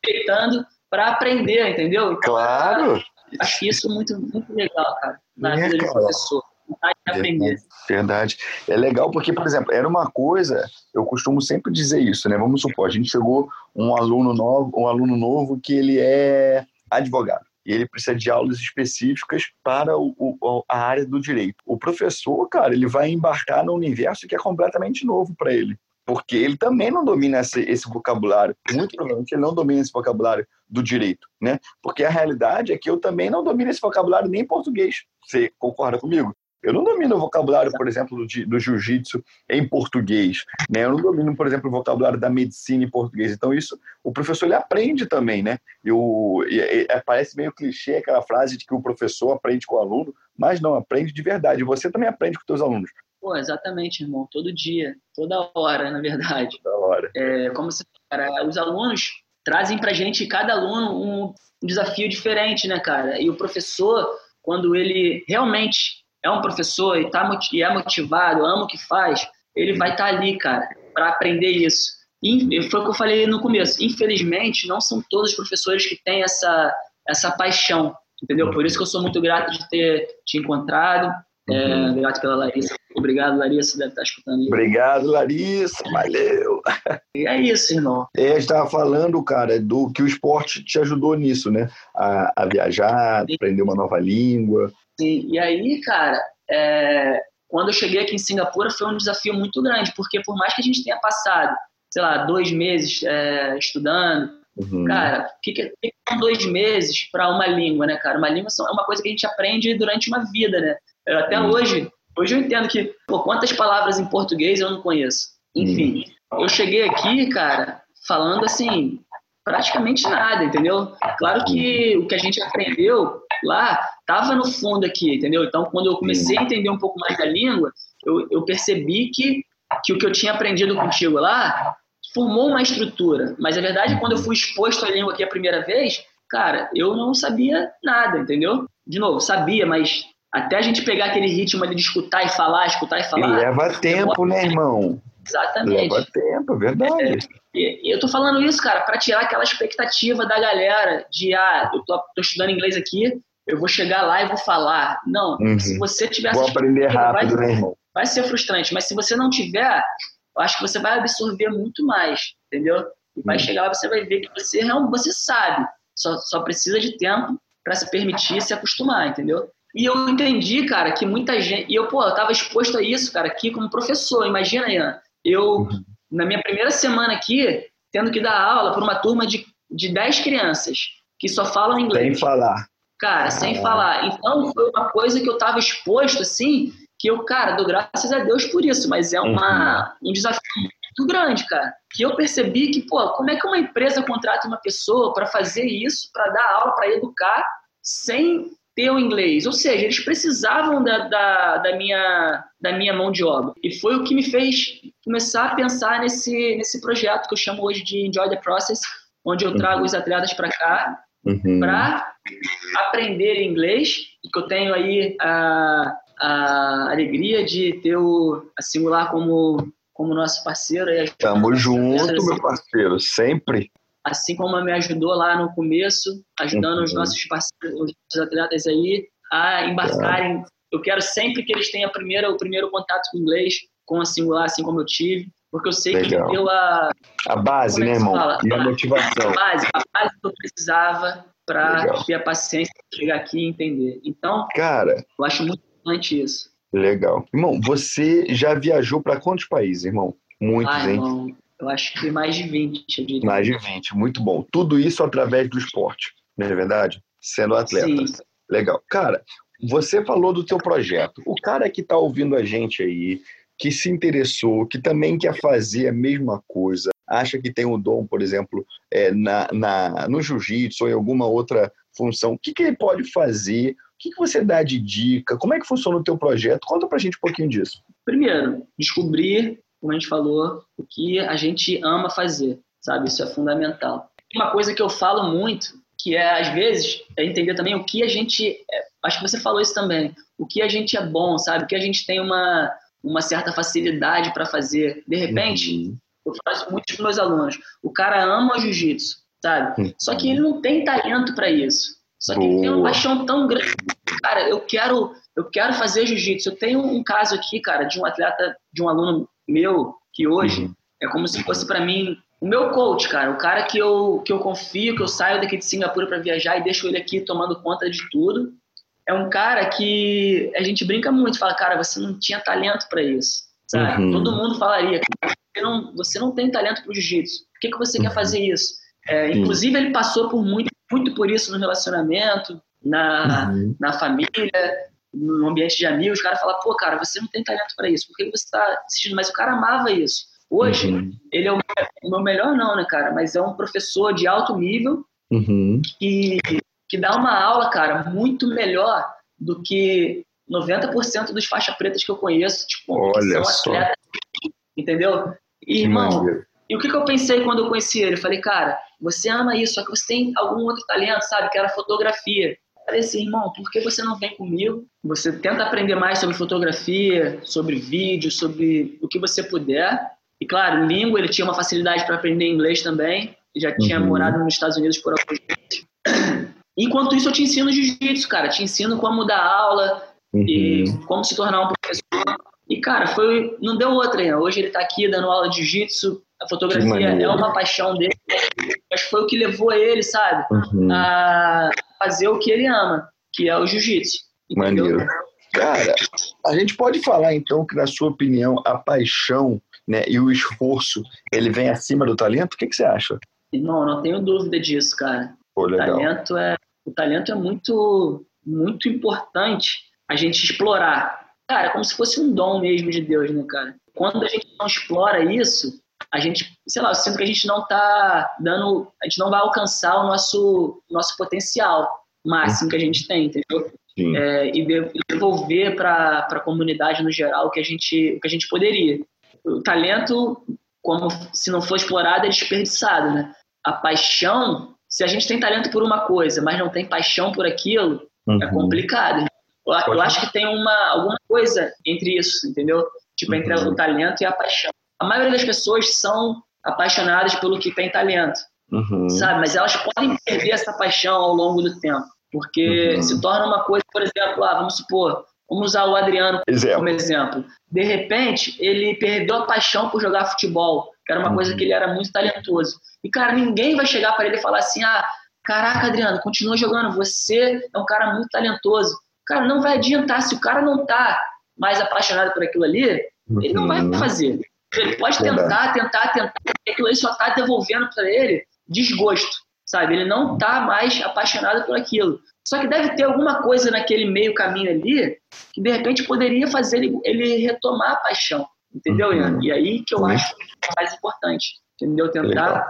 aproveitando para aprender, entendeu? Então, claro. Acho que isso é muito, muito legal, cara, na é, vida de professor aprender. Verdade. É legal porque, por exemplo, era uma coisa, eu costumo sempre dizer isso, né? Vamos supor, a gente chegou um aluno novo, um aluno novo que ele é advogado e ele precisa de aulas específicas para o, o, a área do direito. O professor, cara, ele vai embarcar no universo que é completamente novo para ele porque ele também não domina esse, esse, vocabulário. Muito provavelmente ele não domina esse vocabulário do direito, né? Porque a realidade é que eu também não domino esse vocabulário nem em português. Você concorda comigo? Eu não domino o vocabulário, por exemplo, do, do jiu-jitsu em português. Né? Eu não domino, por exemplo, o vocabulário da medicina em português. Então, isso o professor ele aprende também, né? Eu, e, e, é, parece meio clichê aquela frase de que o professor aprende com o aluno, mas não, aprende de verdade. Você também aprende com os seus alunos. Pô, exatamente, irmão. Todo dia, toda hora, na verdade. Toda hora. É, como você, cara, os alunos trazem pra gente, cada aluno, um desafio diferente, né, cara? E o professor, quando ele realmente é um professor e, tá, e é motivado, ama o que faz, ele vai estar tá ali, cara, para aprender isso. E foi o que eu falei no começo. Infelizmente, não são todos os professores que têm essa, essa paixão, entendeu? Por isso que eu sou muito grato de ter te encontrado. É, uhum. grato pela Larissa. Obrigado, Larissa, deve estar escutando. Aí. Obrigado, Larissa. Valeu. E é isso, irmão. É, a gente estava falando, cara, do que o esporte te ajudou nisso, né? A, a viajar, aprender uma nova língua. Sim. E aí, cara, é, quando eu cheguei aqui em Singapura foi um desafio muito grande, porque por mais que a gente tenha passado, sei lá, dois meses é, estudando, uhum. cara, o que, que, são dois meses para uma língua, né, cara? Uma língua é uma coisa que a gente aprende durante uma vida, né? Eu, até uhum. hoje, hoje eu entendo que, pô, quantas palavras em português eu não conheço. Enfim, uhum. eu cheguei aqui, cara, falando assim, praticamente nada, entendeu? Claro que o que a gente aprendeu lá estava no fundo aqui, entendeu? Então, quando eu comecei a entender um pouco mais da língua, eu, eu percebi que, que o que eu tinha aprendido contigo lá formou uma estrutura. Mas a verdade é que quando eu fui exposto à língua aqui a primeira vez, cara, eu não sabia nada, entendeu? De novo, sabia, mas até a gente pegar aquele ritmo ali de escutar e falar, escutar e falar. E leva tempo, né, irmão? Exatamente. Leva tempo, é verdade. É, e eu tô falando isso, cara, para tirar aquela expectativa da galera de, ah, eu tô, tô, estudando inglês aqui, eu vou chegar lá e vou falar. Não, uhum. se você tiver Vou aprender rápido, vai, né, irmão? Vai ser frustrante, mas se você não tiver, eu acho que você vai absorver muito mais, entendeu? E vai uhum. chegar lá, você vai ver que você realmente você sabe, só, só precisa de tempo para se permitir se acostumar, entendeu? E eu entendi, cara, que muita gente. E eu, pô, eu tava exposto a isso, cara, aqui como professor. Imagina, Ian, eu, uhum. na minha primeira semana aqui, tendo que dar aula para uma turma de, de 10 crianças que só falam inglês. Sem falar. Cara, sem ah. falar. Então, foi uma coisa que eu tava exposto, assim, que eu, cara, dou graças a Deus por isso, mas é uma, uhum. um desafio muito grande, cara. Que eu percebi que, pô, como é que uma empresa contrata uma pessoa para fazer isso, para dar aula, para educar, sem ter o inglês. Ou seja, eles precisavam da, da, da, minha, da minha mão de obra. E foi o que me fez começar a pensar nesse, nesse projeto que eu chamo hoje de Enjoy the Process, onde eu trago uhum. os atletas para cá uhum. para aprender inglês e que eu tenho aí a, a alegria de ter o a Singular como como nosso parceiro. Tamo junto, meu parceiro, sempre assim como me ajudou lá no começo, ajudando uhum. os nossos parceiros, os nossos atletas aí a embarcarem. Eu quero sempre que eles tenham primeiro, o primeiro contato com o inglês, com a singular, assim como eu tive, porque eu sei Legal. que deu a. A base, é né, irmão? Fala? E a motivação. A base, a base que eu precisava para ter a paciência de chegar aqui e entender. Então, cara, eu acho muito importante isso. Legal. Irmão, você já viajou para quantos países, irmão? Muitos, ah, hein? Irmão, eu acho que mais de 20, eu diria. Mais de 20, muito bom. Tudo isso através do esporte, não é verdade? Sendo atleta. Sim. Legal. Cara, você falou do teu projeto. O cara que está ouvindo a gente aí, que se interessou, que também quer fazer a mesma coisa, acha que tem um dom, por exemplo, é, na, na, no jiu-jitsu ou em alguma outra função, o que, que ele pode fazer? O que, que você dá de dica? Como é que funciona o teu projeto? Conta pra gente um pouquinho disso. Primeiro, descobrir, como a gente falou, o que a gente ama fazer, sabe? Isso é fundamental. Uma coisa que eu falo muito, que é, às vezes, é entender também o que a gente... É, acho que você falou isso também. O que a gente é bom, sabe? O que a gente tem uma, uma certa facilidade para fazer. De repente, uhum. Eu faço muito com meus alunos. O cara ama jiu-jitsu, sabe? Uhum. Só que ele não tem talento para isso. Só que Boa. ele tem uma paixão tão grande. Cara, eu quero, eu quero fazer jiu-jitsu. Eu tenho um caso aqui, cara, de um atleta, de um aluno meu, que hoje uhum. é como se fosse para mim o meu coach, cara, o cara que eu, que eu confio, que eu saio daqui de Singapura para viajar e deixo ele aqui tomando conta de tudo é um cara que a gente brinca muito, fala, cara, você não tinha talento para isso, sabe? Uhum. Todo mundo falaria, você não, você não tem talento para o jiu-jitsu, por que, que você uhum. quer fazer isso? É, inclusive, ele passou por muito, muito por isso no relacionamento, na, uhum. na família, no ambiente de amigos. O cara fala, pô, cara, você não tem talento para isso, por que você está assistindo? Mas o cara amava isso. Hoje, uhum. ele é o, o meu melhor, não, né, cara? Mas é um professor de alto nível uhum. que que dá uma aula, cara, muito melhor do que 90% dos faixa pretas que eu conheço, tipo, Olha são atletas, entendeu? E, irmão, e o que, que eu pensei quando eu conheci ele? Eu falei, cara, você ama isso, só que você tem algum outro talento, sabe? Que era fotografia. Eu falei assim, irmão, por que você não vem comigo? Você tenta aprender mais sobre fotografia, sobre vídeo, sobre o que você puder. E, claro, língua, ele tinha uma facilidade para aprender inglês também. Já tinha uhum. morado nos Estados Unidos por alguns meses. Enquanto isso, eu te ensino jiu-jitsu, cara. Te ensino como dar aula uhum. e como se tornar um professor. E, cara, foi, não deu outra. Né? Hoje ele tá aqui dando aula de jiu-jitsu. A fotografia é uma paixão dele. Mas foi o que levou ele, sabe, uhum. a fazer o que ele ama, que é o jiu-jitsu. Maneiro. Cara, a gente pode falar, então, que, na sua opinião, a paixão né, e o esforço, ele vem acima do talento? O que, que você acha? Não, não tenho dúvida disso, cara. Pô, o talento é o talento é muito, muito importante a gente explorar. Cara, é como se fosse um dom mesmo de Deus, né, cara? Quando a gente não explora isso, a gente, sei lá, eu sinto que a gente não tá dando, a gente não vai alcançar o nosso, nosso potencial máximo que a gente tem, entendeu? É, e devolver para a comunidade no geral o que a gente, o que a gente poderia. O talento, como se não for explorado, é desperdiçado, né? A paixão se a gente tem talento por uma coisa, mas não tem paixão por aquilo, é uhum. é complicado. Eu, eu, acho que tem uma, alguma coisa entre isso, entendeu? Tipo, entre uhum. o talento e a paixão. A maioria das pessoas são apaixonadas pelo que tem talento, uhum. sabe? Mas elas podem perder essa paixão ao longo do tempo, porque uhum. se torna uma coisa, por exemplo, ah, vamos supor, vamos usar o Adriano exemplo. como exemplo. De repente, ele perdeu a paixão por jogar futebol, que era uma coisa que ele era muito talentoso. E, cara, ninguém vai chegar para ele e falar assim: ah, caraca, Adriano, continua jogando, você é um cara muito talentoso. Cara, não vai adiantar. Se o cara não tá mais apaixonado por aquilo ali, ele não vai uhum. fazer. Ele pode tentar, tentar, tentar, aquilo ali só tá devolvendo para ele desgosto, sabe? Ele não tá mais apaixonado por aquilo. Só que deve ter alguma coisa naquele meio caminho ali que de repente poderia fazer ele, ele retomar a paixão, entendeu, Ian? Uhum. E aí que eu acho mais importante entendeu? Tentar Legal.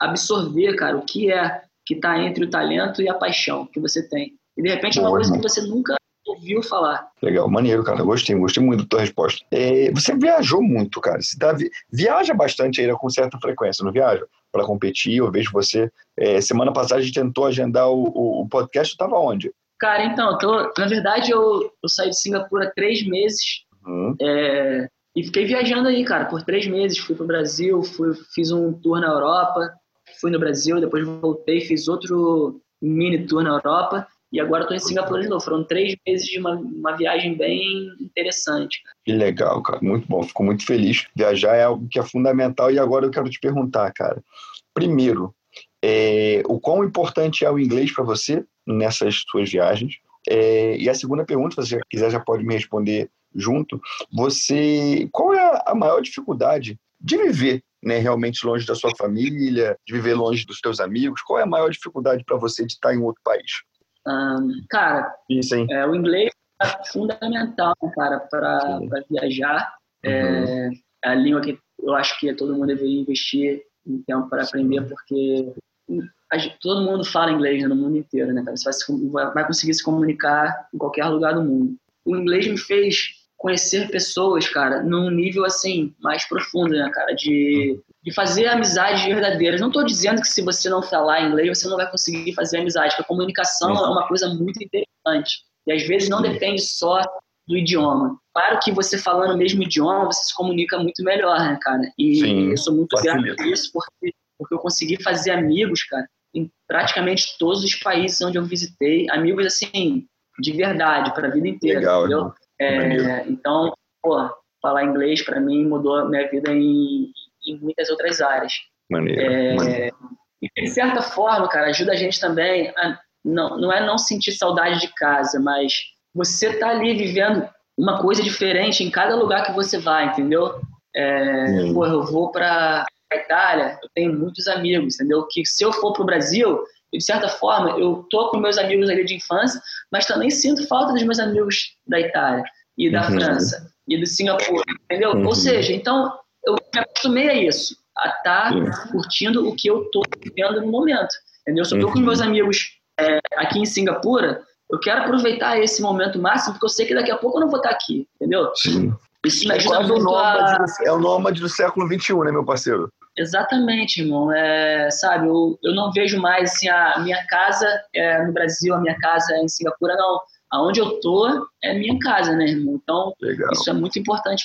absorver, cara, o que é que está entre o talento e a paixão que você tem. E de repente é uma coisa que você nunca ouviu falar. Legal, maneiro, cara. Gostei, gostei muito da tua resposta. É, você viajou muito, cara. Você tá, viaja bastante ainda com certa frequência, não viaja? Para competir, eu vejo você. É, semana passada a gente tentou agendar o, o, o podcast, estava onde? Cara, então, tô, na verdade eu, eu saí de Singapura três meses. Uhum. É, e fiquei viajando aí, cara, por três meses. Fui pro Brasil, fui, fiz um tour na Europa, fui no Brasil, depois voltei, fiz outro mini tour na Europa. E agora estou em Singapura de novo. Foram três meses de uma, uma viagem bem interessante. Que legal, cara. Muito bom. Fico muito feliz. Viajar é algo que é fundamental. E agora eu quero te perguntar, cara. Primeiro, é, o quão importante é o inglês para você nessas suas viagens. É, e a segunda pergunta, se você quiser, já pode me responder junto. Você, qual é a maior dificuldade de viver né, realmente longe da sua família, de viver longe dos seus amigos? Qual é a maior dificuldade para você de estar em outro país? Um, cara, Isso, é, o inglês é fundamental, né, cara, para viajar. É, uhum. É a língua que eu acho que todo mundo deveria investir em tempo para aprender, porque todo mundo fala inglês né, no mundo inteiro, né, cara? Você vai, vai conseguir se comunicar em qualquer lugar do mundo. O inglês me fez conhecer pessoas, cara, num nível assim mais profundo, né, cara, de, de fazer amizades verdadeiras. Não estou dizendo que se você não falar inglês você não vai conseguir fazer amizade, porque a comunicação é uma coisa muito interessante e às vezes não depende só do idioma. Claro que você falando o mesmo idioma você se comunica muito melhor, né, cara? E Sim, eu sou muito grato por isso porque porque eu consegui fazer amigos, cara, em praticamente todos os países onde eu visitei, amigos assim de verdade para a vida inteira, Legal, entendeu? É, então, pô, falar inglês para mim mudou minha vida em, em muitas outras áreas. Maneiro, é, maneiro. De certa forma, cara, ajuda a gente também a, não, não é não sentir saudade de casa, mas você tá ali vivendo uma coisa diferente em cada lugar que você vai, entendeu? É, pô, eu vou para Itália, eu tenho muitos amigos, entendeu? Que se eu for para o Brasil, de certa forma, eu tô com meus amigos ali de infância, mas também sinto falta dos meus amigos da Itália e da uhum. França e do Singapura, entendeu? Uhum. Ou seja, então eu me acostumei a isso, a estar tá curtindo o que eu tô vivendo no momento, entendeu? Se eu tô uhum. com meus amigos é, aqui em Singapura, eu quero aproveitar esse momento máximo, porque eu sei que daqui a pouco eu não vou estar aqui, entendeu? Sim. Isso é muito o a... É o nômade do século XXI, né, meu parceiro? Exatamente, irmão. É, sabe, eu, eu não vejo mais assim, a minha casa é no Brasil, a minha casa é em Singapura, não. Aonde eu tô é minha casa, né, irmão? Então, Legal. isso é muito importante.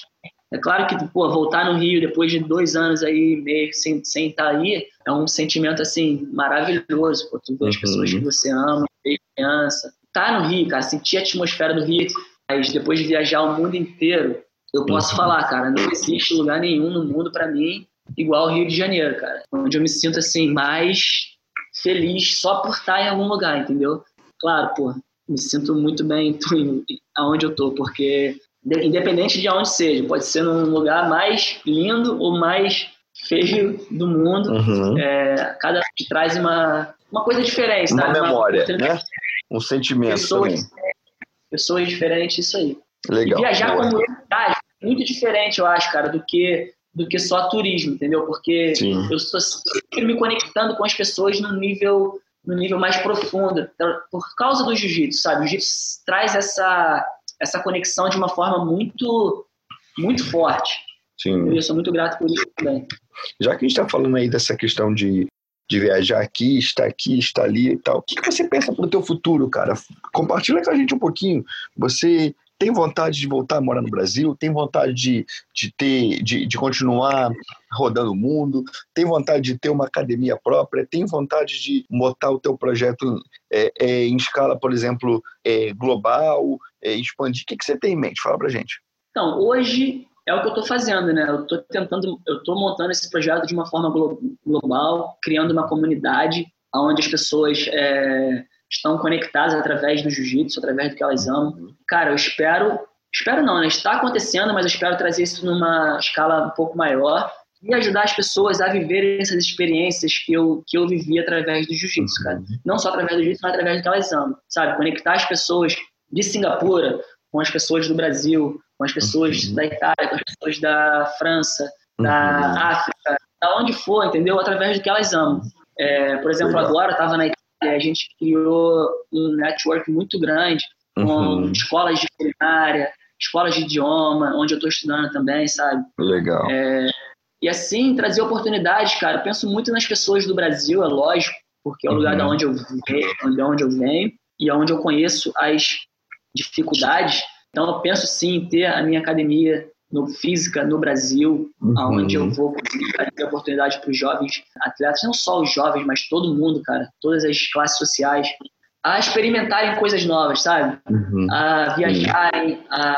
É claro que, pô, voltar no Rio depois de dois anos aí, meio sem, sem estar aí, é um sentimento, assim, maravilhoso. Pô, tu vê as uhum. pessoas que você ama, desde criança. Tá no Rio, cara, sentir a atmosfera do Rio, mas depois de viajar o mundo inteiro, eu posso uhum. falar, cara, não existe lugar nenhum no mundo para mim igual o Rio de Janeiro, cara. Onde eu me sinto assim mais feliz só por estar em algum lugar, entendeu? Claro, pô, me sinto muito bem aonde eu tô, porque independente de onde seja, pode ser num lugar mais lindo ou mais feio do mundo, uhum. é, cada um te traz uma, uma coisa diferente, uma memória, uma, né? Um sentimento pessoas, também. Pessoas diferentes, isso aí. Legal. E viajar como é muito diferente, eu acho, cara, do que do que só turismo, entendeu? Porque Sim. eu estou sempre me conectando com as pessoas no nível no nível mais profundo, por causa do jiu-jitsu, sabe? O jiu-jitsu traz essa essa conexão de uma forma muito muito forte. Sim. Eu sou muito grato por isso também. Já que a gente está falando aí dessa questão de, de viajar aqui, estar aqui, estar ali e tal, o que, que você pensa para o teu futuro, cara? Compartilha com a gente um pouquinho. Você tem vontade de voltar a morar no Brasil, tem vontade de, de ter, de, de continuar rodando o mundo, tem vontade de ter uma academia própria, tem vontade de botar o teu projeto é, é, em escala, por exemplo, é, global, é, expandir. O que, que você tem em mente? Fala pra gente. Então, hoje é o que eu estou fazendo, né? Eu estou tentando, eu estou montando esse projeto de uma forma global, criando uma comunidade onde as pessoas é, estão conectadas através do jiu-jitsu, através do que elas amam. Cara, eu espero, espero não, né? Está acontecendo, mas eu espero trazer isso numa escala um pouco maior e ajudar as pessoas a viverem essas experiências que eu, que eu vivi através do jiu-jitsu, cara. Uhum. Não só através do jiu-jitsu, mas através do que elas amam, sabe? Conectar as pessoas de Singapura com as pessoas do Brasil, com as pessoas uhum. da Itália, com as pessoas da França, da uhum. África, da onde for, entendeu? Através do que elas amam. É, por exemplo, agora eu estava na Itália a gente criou um network muito grande com uhum. escolas de culinária, escolas de idioma, onde eu estou estudando também, sabe? Legal. É, e assim, trazer oportunidades, cara. Eu penso muito nas pessoas do Brasil, é lógico, porque é o lugar uhum. de onde eu venho, de onde eu venho e é onde eu conheço as dificuldades. Então, eu penso sim em ter a minha academia no física no Brasil, uhum. onde eu vou conseguir dar oportunidade para os jovens atletas, não só os jovens, mas todo mundo, cara, todas as classes sociais, a experimentarem coisas novas, sabe? Uhum. A viajarem, a,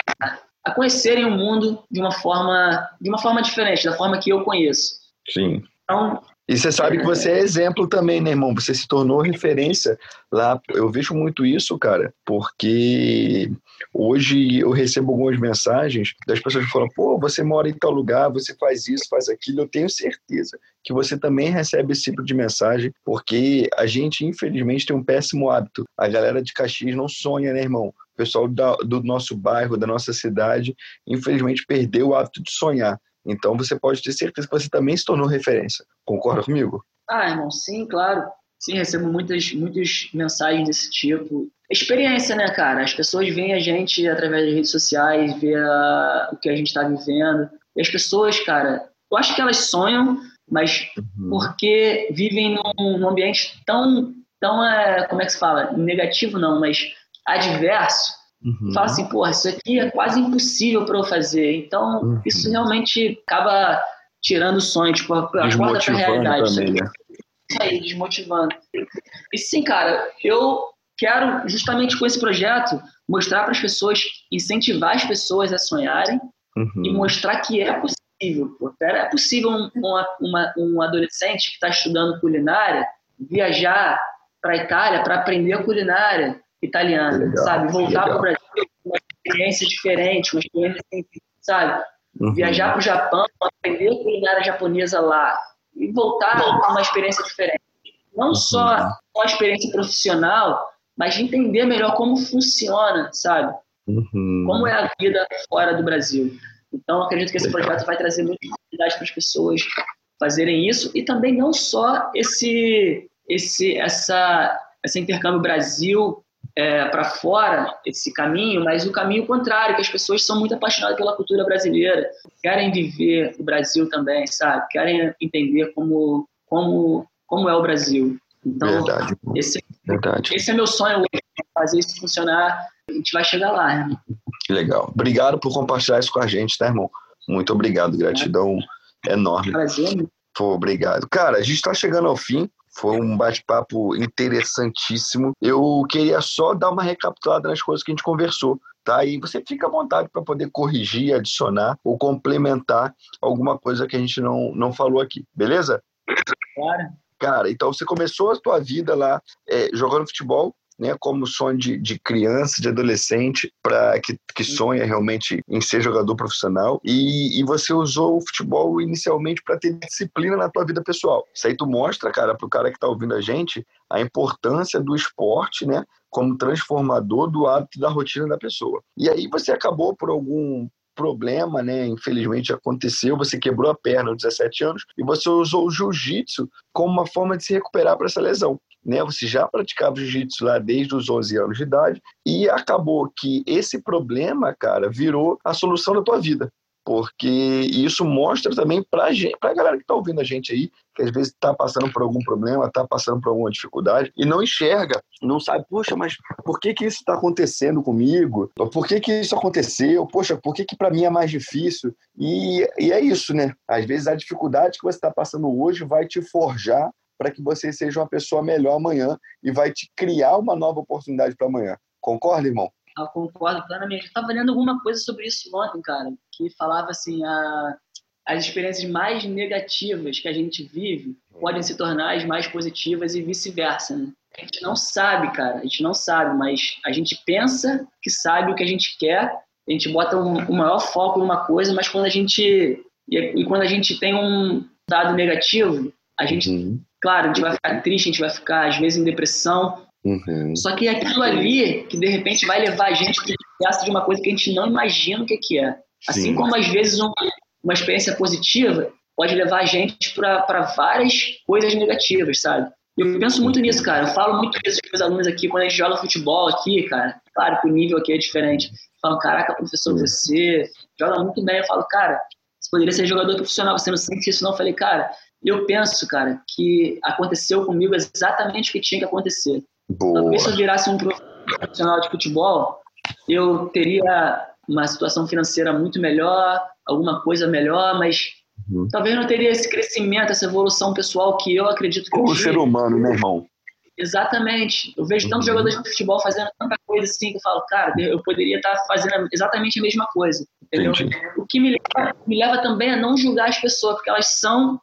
a conhecerem o mundo de uma forma de uma forma diferente, da forma que eu conheço. Sim. Então, E você sabe que você é exemplo também, né, irmão? Você se tornou referência lá. Eu vejo muito isso, cara, porque hoje eu recebo algumas mensagens das pessoas que falam: pô, você mora em tal lugar, você faz isso, faz aquilo. Eu tenho certeza que você também recebe esse tipo de mensagem, porque a gente, infelizmente, tem um péssimo hábito. A galera de Caxias não sonha, né, irmão? O pessoal do nosso bairro, da nossa cidade, infelizmente perdeu o hábito de sonhar. Então você pode ter certeza que você também se tornou referência. Concorda comigo? Ah, irmão, sim, claro. Sim, recebo muitas, muitas mensagens desse tipo. Experiência, né, cara? As pessoas veem a gente através das redes sociais, vê a, o que a gente está vivendo. E as pessoas, cara, eu acho que elas sonham, mas uhum. porque vivem num, num, ambiente tão, tão é, como é que se fala? Negativo não, mas adverso, Uhum. Fala assim, porra, isso aqui é quase impossível para eu fazer. Então, uhum. isso realmente acaba tirando o sonho, tipo, acorda pra realidade. Também, né? Isso aí, desmotivando. E sim, cara, eu quero, justamente com esse projeto, mostrar para as pessoas, incentivar as pessoas a sonharem uhum. e mostrar que é possível. Pô. É possível um, uma, um adolescente que está estudando culinária viajar para a Itália para aprender a culinária italiana, legal, sabe? Voltar para o Brasil com uma experiência diferente, uma experiência, sabe? Uhum. Viajar para o Japão, aprender a culinária japonesa lá e voltar com uma experiência diferente. Não uhum. só uma experiência profissional, mas entender melhor como funciona, sabe? Uhum. Como é a vida fora do Brasil. Então, acredito que esse legal. projeto vai trazer muita oportunidade para as pessoas fazerem isso e também não só esse esse essa esse intercâmbio Brasil é, para fora esse caminho, mas o caminho contrário, que as pessoas são muito apaixonadas pela cultura brasileira, querem viver o Brasil também, sabe? Querem entender como, como, como é o Brasil. Então, Verdade. Esse, Verdade. esse é meu sonho hoje, fazer isso funcionar. A gente vai chegar lá, né? Legal. Obrigado por compartilhar isso com a gente, tá, irmão? Muito obrigado, gratidão é. enorme. Prazer. Pô, obrigado. Cara, a gente está chegando ao fim. Foi um bate-papo interessantíssimo. Eu queria só dar uma recapitulada nas coisas que a gente conversou. Tá? E você fica à vontade para poder corrigir, adicionar ou complementar alguma coisa que a gente não, não falou aqui, beleza? Claro. Cara, então você começou a sua vida lá é, jogando futebol, né, como sonho de, de criança, de adolescente, para que, que sonha realmente em ser jogador profissional. E, e você usou o futebol inicialmente para ter disciplina na tua vida pessoal. Isso aí tu mostra, cara, para o cara que está ouvindo a gente, a importância do esporte, né, como transformador do hábito da rotina da pessoa. E aí você acabou por algum problema, né? Infelizmente aconteceu, você quebrou a perna aos 17 anos e você usou o jiu-jitsu como uma forma de se recuperar para essa lesão né? Você já praticava jiu-jitsu lá desde os 11 anos de idade e acabou que esse problema, cara, virou a solução da tua vida. Porque isso mostra também para a galera que está ouvindo a gente aí, que às vezes está passando por algum problema, está passando por alguma dificuldade e não enxerga, não sabe, poxa, mas por que, que isso está acontecendo comigo? Por que, que isso aconteceu? Poxa, por que, que para mim é mais difícil? E, e é isso, né? Às vezes a dificuldade que você está passando hoje vai te forjar para que você seja uma pessoa melhor amanhã e vai te criar uma nova oportunidade para amanhã. Concorda, irmão? Eu concordo plenamente. Eu estava lendo alguma coisa sobre isso ontem, cara, que falava assim, a, as experiências mais negativas que a gente vive podem se tornar as mais positivas e vice-versa, né? A gente não sabe, cara, a gente não sabe, mas a gente pensa que sabe o que a gente quer, a gente bota o um, um maior foco numa coisa, mas quando a gente e, e quando a gente tem um dado negativo, a gente uhum. Claro, a gente vai ficar triste, a gente vai ficar, às vezes, em depressão. Uhum. Só que é aquilo ali que, de repente, vai levar a gente para de uma coisa que a gente não imagina o que, que é. Assim Sim. Como, às vezes, uma, uma experiência positiva pode levar a gente para várias coisas negativas, sabe? Eu penso muito nisso, cara. Eu falo muito isso com os alunos aqui, quando a gente joga futebol aqui, cara. Claro que o nível aqui é diferente. Falam, caraca, professor, você joga muito bem. Eu falo, cara, você poderia ser jogador profissional, você não sente isso não? Eu falei, cara, eu penso, cara, que aconteceu comigo exatamente o que tinha que acontecer. Boa. Talvez se eu virasse um profissional de futebol, eu teria uma situação financeira muito melhor, alguma coisa melhor, mas uhum. talvez não teria esse crescimento, essa evolução pessoal que eu acredito que Como ser humano, né, irmão? Exatamente. Eu vejo tantos uhum. jogadores de futebol fazendo tanta coisa assim que eu falo, cara, eu poderia estar fazendo exatamente a mesma coisa. Entendeu? O que me leva, me leva também a não julgar as pessoas, porque elas são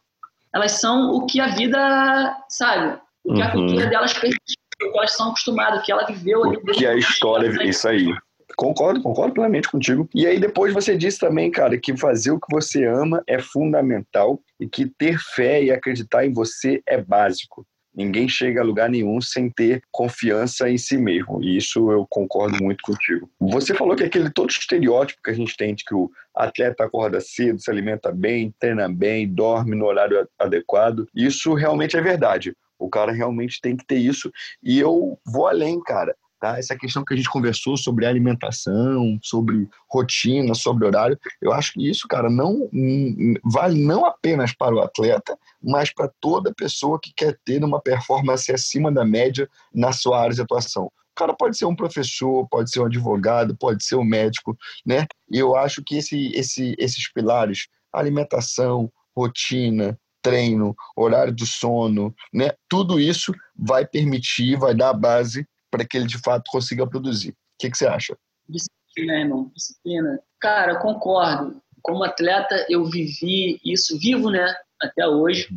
elas são o que a vida, sabe? O que uhum. a cultura delas permite, o que elas são acostumadas, o que ela viveu ali. O que a história, isso aí. Concordo, concordo plenamente contigo. E aí depois você disse também, cara, que fazer o que você ama é fundamental e que ter fé e acreditar em você é básico. Ninguém chega a lugar nenhum sem ter confiança em si mesmo. E isso eu concordo muito contigo. Você falou que aquele todo estereótipo que a gente tem de que o atleta acorda cedo, se alimenta bem, treina bem, dorme no horário adequado. Isso realmente é verdade. O cara realmente tem que ter isso. E eu vou além, cara. Tá? Essa questão que a gente conversou sobre alimentação, sobre rotina, sobre horário, eu acho que isso, cara, não hum, vale não apenas para o atleta, mas para toda pessoa que quer ter uma performance acima da média na sua área de atuação. O cara pode ser um professor, pode ser um advogado, pode ser um médico, né? E eu acho que esse, esse, esses pilares, alimentação, rotina, treino, horário do sono, né? Tudo isso vai permitir, vai dar a base para que ele de fato consiga produzir. O que, que você acha? Disciplina, irmão, disciplina. Cara, concordo. Como atleta, eu vivi isso, vivo, né, até hoje,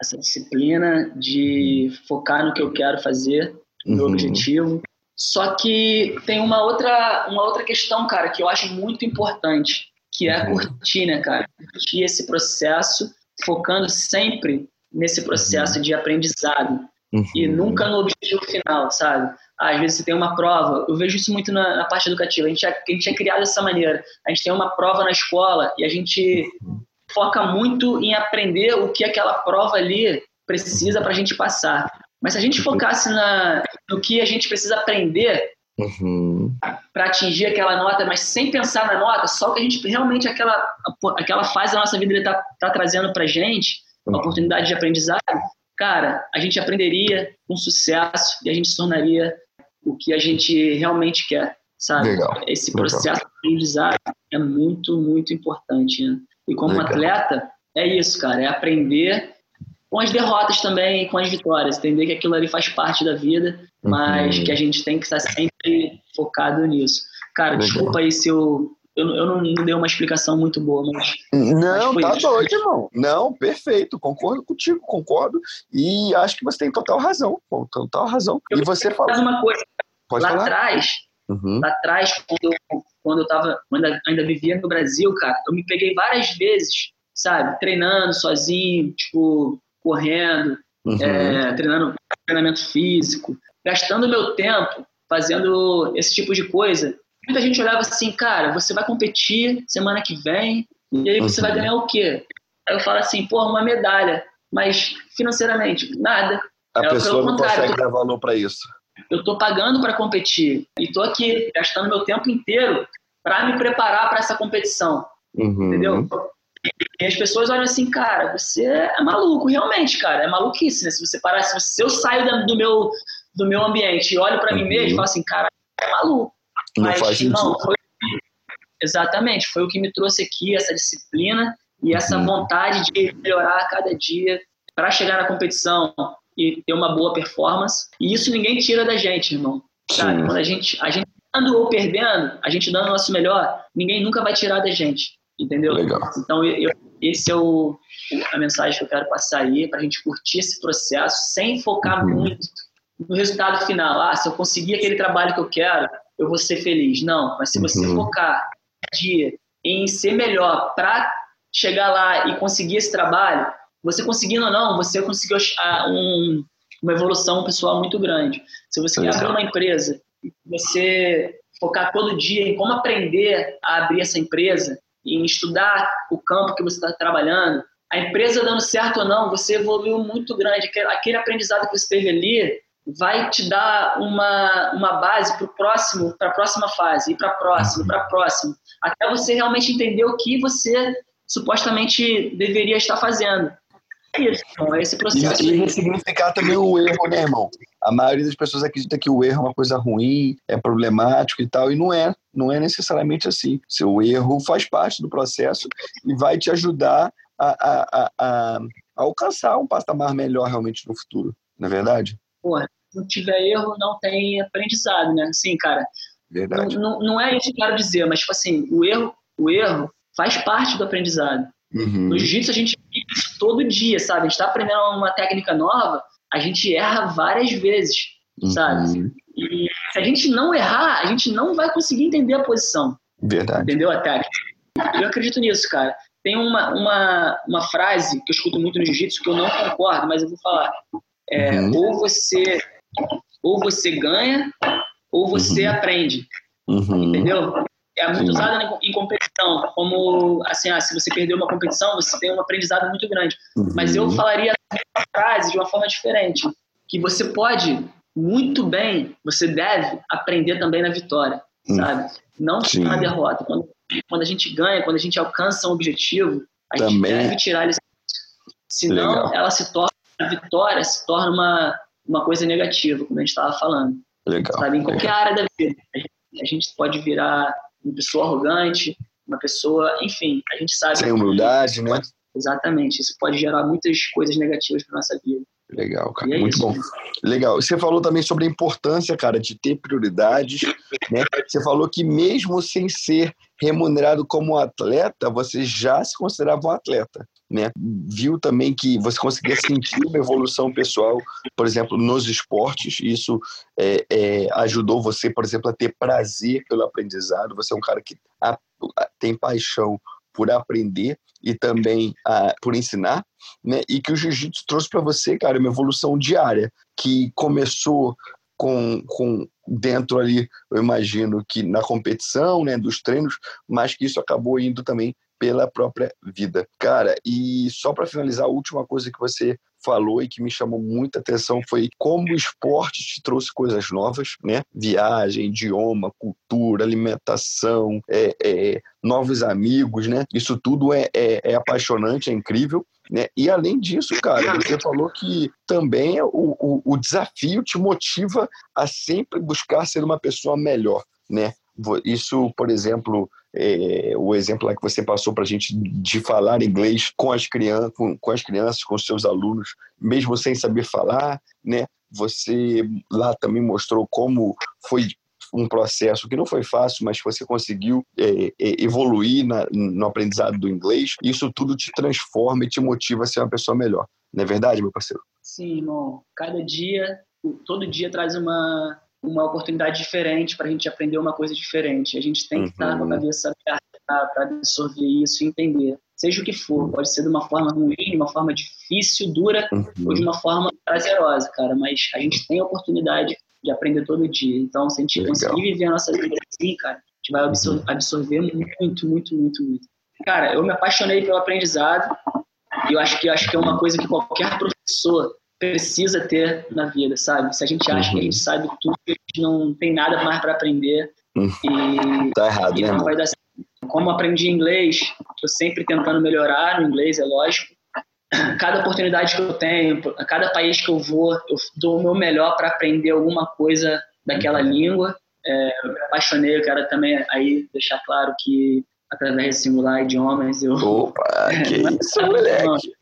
essa disciplina de focar no que eu quero fazer, no meu uhum. objetivo. Só que tem uma outra, uma outra questão, cara, que eu acho muito importante, que é uhum. curtir, né, cara? Curtir esse processo, focando sempre nesse processo uhum. de aprendizado uhum. e nunca no objetivo final, sabe? Às vezes você tem uma prova, eu vejo isso muito na, na parte educativa, a gente, é, a gente é criado dessa maneira, a gente tem uma prova na escola e a gente foca muito em aprender o que aquela prova ali precisa para a gente passar. Mas se a gente focasse na, no que a gente precisa aprender uhum. para atingir aquela nota, mas sem pensar na nota, só o que a gente realmente aquela, aquela fase da nossa vida está tá trazendo para gente, uma oportunidade de aprendizado, cara, a gente aprenderia com sucesso e a gente se tornaria o que a gente realmente quer, sabe? Legal, Esse processo legal. de aprendizagem é muito, muito importante. Né? E como legal. atleta, é isso, cara, é aprender com as derrotas também, com as vitórias, entender que aquilo ali faz parte da vida, mas uhum. que a gente tem que estar sempre focado nisso. Cara, desculpa aí se eu eu, eu não, não dei uma explicação muito boa, mas. Não, mas tá isso. doido, irmão. Não, perfeito. Concordo contigo, concordo. E acho que você tem total razão. Total razão. Eu e você falou. uma coisa. Pode lá falar? atrás, uhum. lá atrás, quando eu, quando eu tava, quando ainda vivia no Brasil, cara, eu me peguei várias vezes, sabe, treinando sozinho, tipo, correndo, uhum. é, treinando treinamento físico, gastando meu tempo fazendo esse tipo de coisa muita gente olhava assim, cara, você vai competir semana que vem, e aí você vai uhum. ganhar o quê? Aí eu falo assim, porra, uma medalha. Mas financeiramente, nada. A é, pessoa não consegue dar valor para isso. Eu tô pagando para competir e tô aqui gastando meu tempo inteiro para me preparar para essa competição. Uhum. Entendeu? E as pessoas olham assim, cara, você é maluco, realmente, cara, é maluquice, né? Se você parar, se eu saio do meu, do meu ambiente e olho para uhum. mim mesmo e falo assim, cara, é maluco. Não Mas, faz sentido. Não, foi, exatamente, foi o que me trouxe aqui, essa disciplina e essa uhum. vontade de melhorar a cada dia para chegar na competição e ter uma boa performance. E isso ninguém tira da gente, irmão. Sabe? Quando a gente, a gente dando ou perdendo, a gente dando o nosso melhor, ninguém nunca vai tirar da gente, entendeu? Legal. Então, eu, esse é o, a mensagem que eu quero passar aí, para a gente curtir esse processo sem focar uhum. muito no resultado final. Ah, se eu conseguir aquele trabalho que eu quero, eu vou ser feliz. Não, mas se você uhum. focar dia em ser melhor para chegar lá e conseguir esse trabalho, você conseguindo ou não, você conseguiu um, uma evolução pessoal muito grande. Se você quer abrir uma empresa você focar todo dia em como aprender a abrir essa empresa, em estudar o campo que você está trabalhando, a empresa dando certo ou não, você evoluiu muito grande. Aquele aprendizado que você teve ali vai te dar uma, uma base para o próximo, para a próxima fase, e para a próxima, para a próxima, até você realmente entender o que você supostamente deveria estar fazendo. É isso, então, é esse processo. E, e significar também o erro, né, irmão? A maioria das pessoas acredita que o erro é uma coisa ruim, é problemático e tal, e não é. Não é necessariamente assim. Seu erro faz parte do processo e vai te ajudar a, a, a, a alcançar um patamar melhor realmente no futuro, não é verdade? Porra, se não tiver erro, não tem aprendizado, né? Assim, cara. Verdade. Não, não, é isso que eu quero dizer, mas, tipo assim, o erro, o erro faz parte do aprendizado. Uhum. No jiu-jitsu a gente vive isso todo dia, sabe? A gente está aprendendo uma técnica nova, a gente erra várias vezes, uhum. sabe? E se a gente não errar, a gente não vai conseguir entender a posição. Verdade. Entendeu a técnica? Eu acredito nisso, cara. Tem uma, uma, uma frase que eu escuto muito no jiu-jitsu que eu não concordo, mas eu vou falar. É, uhum. Ou você ou você ganha ou você uhum. aprende. Uhum. Entendeu? É muito Sim. usada em competição, como assim, ah, se você perdeu uma competição, você tem um aprendizado muito grande. Uhum. Mas eu falaria a frase de uma forma diferente, que você pode muito bem, você deve aprender também na vitória, hum. sabe? Não Sim. na derrota. Quando, quando a gente ganha, quando a gente alcança um objetivo, a também. gente deve tirar ele. Senão, Legal. ela se torna, a vitória se torna uma, uma coisa negativa, como a gente estava falando. Legal. Sabe? Em qualquer Legal. área da vida. A gente pode virar uma pessoa arrogante, uma pessoa, enfim, a gente sabe. Sem humildade, né? Exatamente. Isso pode gerar muitas coisas negativas para nossa vida. Legal, cara. É Muito isso. bom. Legal. Você falou também sobre a importância, cara, de ter prioridades. Né? Você falou que mesmo sem ser remunerado como atleta, você já se considerava um atleta. Né? Viu também que você conseguia sentir uma evolução pessoal, por exemplo, nos esportes. Isso é, é, ajudou você, por exemplo, a ter prazer pelo aprendizado. Você é um cara que a, a, tem paixão por aprender e também uh, por ensinar, né? E que o jiu-jitsu trouxe para você, cara, uma evolução diária que começou com, com dentro ali, eu imagino que na competição, né, dos treinos, mas que isso acabou indo também pela própria vida. Cara, e só para finalizar, a última coisa que você falou e que me chamou muita atenção foi como o esporte te trouxe coisas novas, né? Viagem, idioma, cultura, alimentação, é, é, novos amigos, né? Isso tudo é, é, é apaixonante, é incrível. Né? E além disso, cara, você falou que também o, o, o desafio te motiva a sempre buscar ser uma pessoa melhor, né? Isso, por exemplo, é, o exemplo lá que você passou para a gente de falar inglês com as, crianças, com, com as crianças, com os seus alunos, mesmo sem saber falar, né? Você lá também mostrou como foi um processo que não foi fácil, mas você conseguiu é, é, evoluir na, no aprendizado do inglês. Isso tudo te transforma e te motiva a ser uma pessoa melhor. Não é verdade, meu parceiro? Sim, irmão. Cada dia, todo dia traz uma, uma oportunidade diferente para a gente aprender uma coisa diferente. A gente tem que estar com a uhum. cabeça aberta para absorver isso e entender. Seja o que for, pode ser de uma forma ruim, de uma forma difícil, dura, uhum. ou de uma forma prazerosa, cara. Mas a gente tem a oportunidade de aprender todo dia. Então, se a gente Legal. conseguir viver a nossa vida assim, cara, a gente vai absor uhum. absorver muito, muito, muito, muito. Cara, eu me apaixonei pelo aprendizado e eu acho que, acho que é uma coisa que qualquer professor precisa ter na vida, sabe? Se a gente acha uhum. que a gente uhum. sabe tudo, a gente não tem nada mais para aprender. Uhum. E, tá errado, e né? Não vai dar Como aprendi inglês, estou sempre tentando melhorar no inglês, é lógico. Cada oportunidade que eu tenho, a cada país que eu vou, eu dou o meu melhor para aprender alguma coisa daquela uhum. língua. É, eu me apaixonei, eu quero também aí deixar claro que através de simular idiomas eu. Opa, que isso, moleque!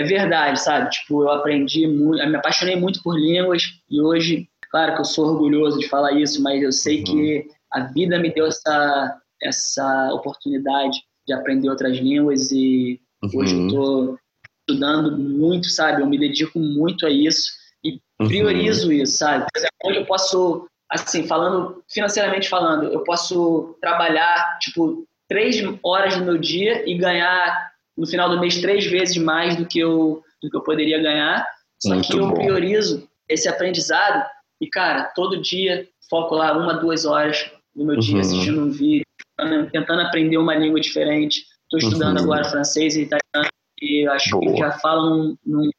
É verdade, sabe? Tipo, eu aprendi muito, eu me apaixonei muito por línguas e hoje, claro que eu sou orgulhoso de falar isso, mas eu sei uhum. que a vida me deu essa, essa oportunidade de aprender outras línguas e uhum. hoje eu tô estudando muito, sabe? Eu me dedico muito a isso e uhum. priorizo uhum. isso, sabe? Hoje eu posso, assim, falando, financeiramente falando, eu posso trabalhar, tipo, três horas no meu dia e ganhar no final do mês três vezes mais do que eu, do que eu poderia ganhar. Só Muito que eu bom. priorizo esse aprendizado e, cara, todo dia foco lá uma, duas horas do meu dia uhum. assistindo um vídeo, tentando aprender uma língua diferente. Estou estudando uhum. agora francês e italiano e acho Boa. que já falo num, num,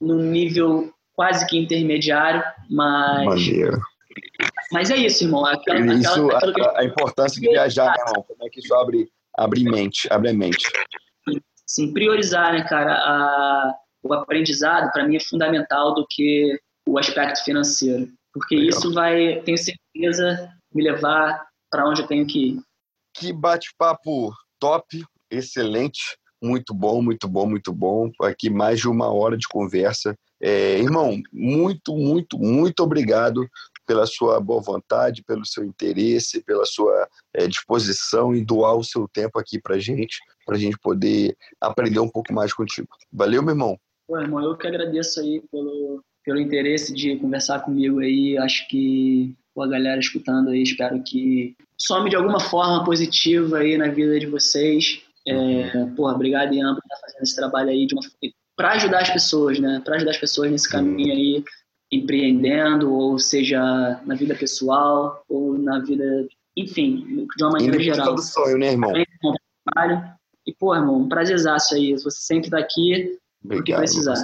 num, nível quase que intermediário, mas... Maneiro. Mas é isso, irmão. Aquela, isso, aquela, a, a, importância de viajar, né, irmão? Como é que isso abre abre mente, abre a mente. Sim, priorizar, né, cara, a, o aprendizado para mim é fundamental do que o aspecto financeiro, porque Legal. isso vai, tenho certeza, me levar para onde eu tenho que ir. Que bate-papo top, excelente, muito bom, muito bom, muito bom. Aqui mais de uma hora de conversa. É, irmão, muito, muito, muito obrigado pela sua boa vontade, pelo seu interesse, pela sua é, disposição em doar o seu tempo aqui para gente, para a gente poder aprender um pouco mais contigo. Valeu, meu irmão. Pô, irmão, eu que agradeço aí pelo, pelo interesse de conversar comigo aí. Acho que pô, a galera escutando aí, espero que some de alguma forma positiva aí na vida de vocês. É, porra, obrigado, Ian, por estar fazendo esse trabalho aí para ajudar as pessoas, né? Para ajudar as pessoas nesse caminho aí, empreendendo, ou seja, na vida pessoal, ou na vida, enfim, de uma maneira geral. do sonho, né, irmão? E, pô, irmão, um prazerzaço aí. Você sempre tá aqui, Obrigado, precisar.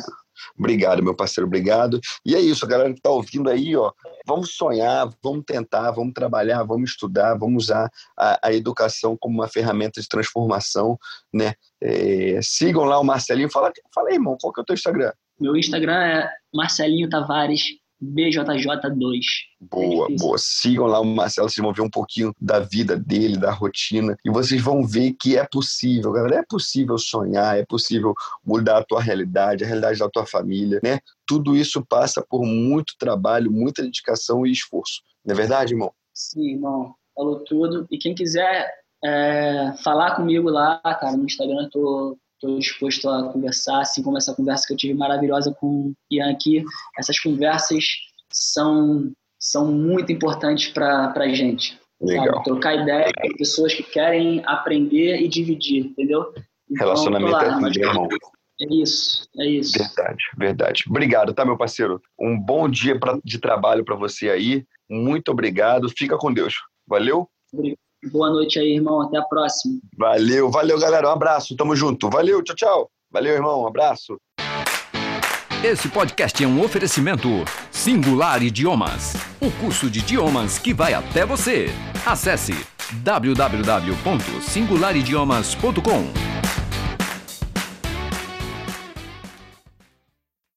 Obrigado, meu parceiro, obrigado. E é isso, a galera que está ouvindo aí, ó, vamos sonhar, vamos tentar, vamos trabalhar, vamos estudar, vamos usar a, a educação como uma ferramenta de transformação, né? É, sigam lá o Marcelinho, fala, fala aí, irmão, qual que é o teu Instagram? Meu Instagram é Marcelinho Tavares BJJ2. Boa, é boa. Sigam lá o Marcelo, vocês vão ver um pouquinho da vida dele, da rotina, e vocês vão ver que é possível, galera. É possível sonhar, é possível mudar a tua realidade, a realidade da tua família, né? Tudo isso passa por muito trabalho, muita dedicação e esforço. Não é verdade, irmão? Sim, irmão. Falou tudo. E quem quiser é, falar comigo lá, cara, no Instagram, eu tô estou disposto a conversar, assim como essa conversa que eu tive maravilhosa com o Ian aqui. Essas conversas são, são muito importantes para a gente. Legal. Sabe? Trocar ideia com pessoas que querem aprender e dividir, entendeu? Então, Relacionamento lá, é tudo, irmão. É isso, é isso. Verdade, verdade. Obrigado, tá, meu parceiro? Um bom dia pra, de trabalho para você aí. Muito obrigado. Fica com Deus. Valeu? Obrigado. Boa noite aí, irmão. Até a próxima. Valeu, valeu, galera. Um abraço. Tamo junto. Valeu, tchau, tchau. Valeu, irmão. Um abraço. Esse podcast é um oferecimento Singular Idiomas, o curso de idiomas que vai até você. Acesse www.singularidiomas.com.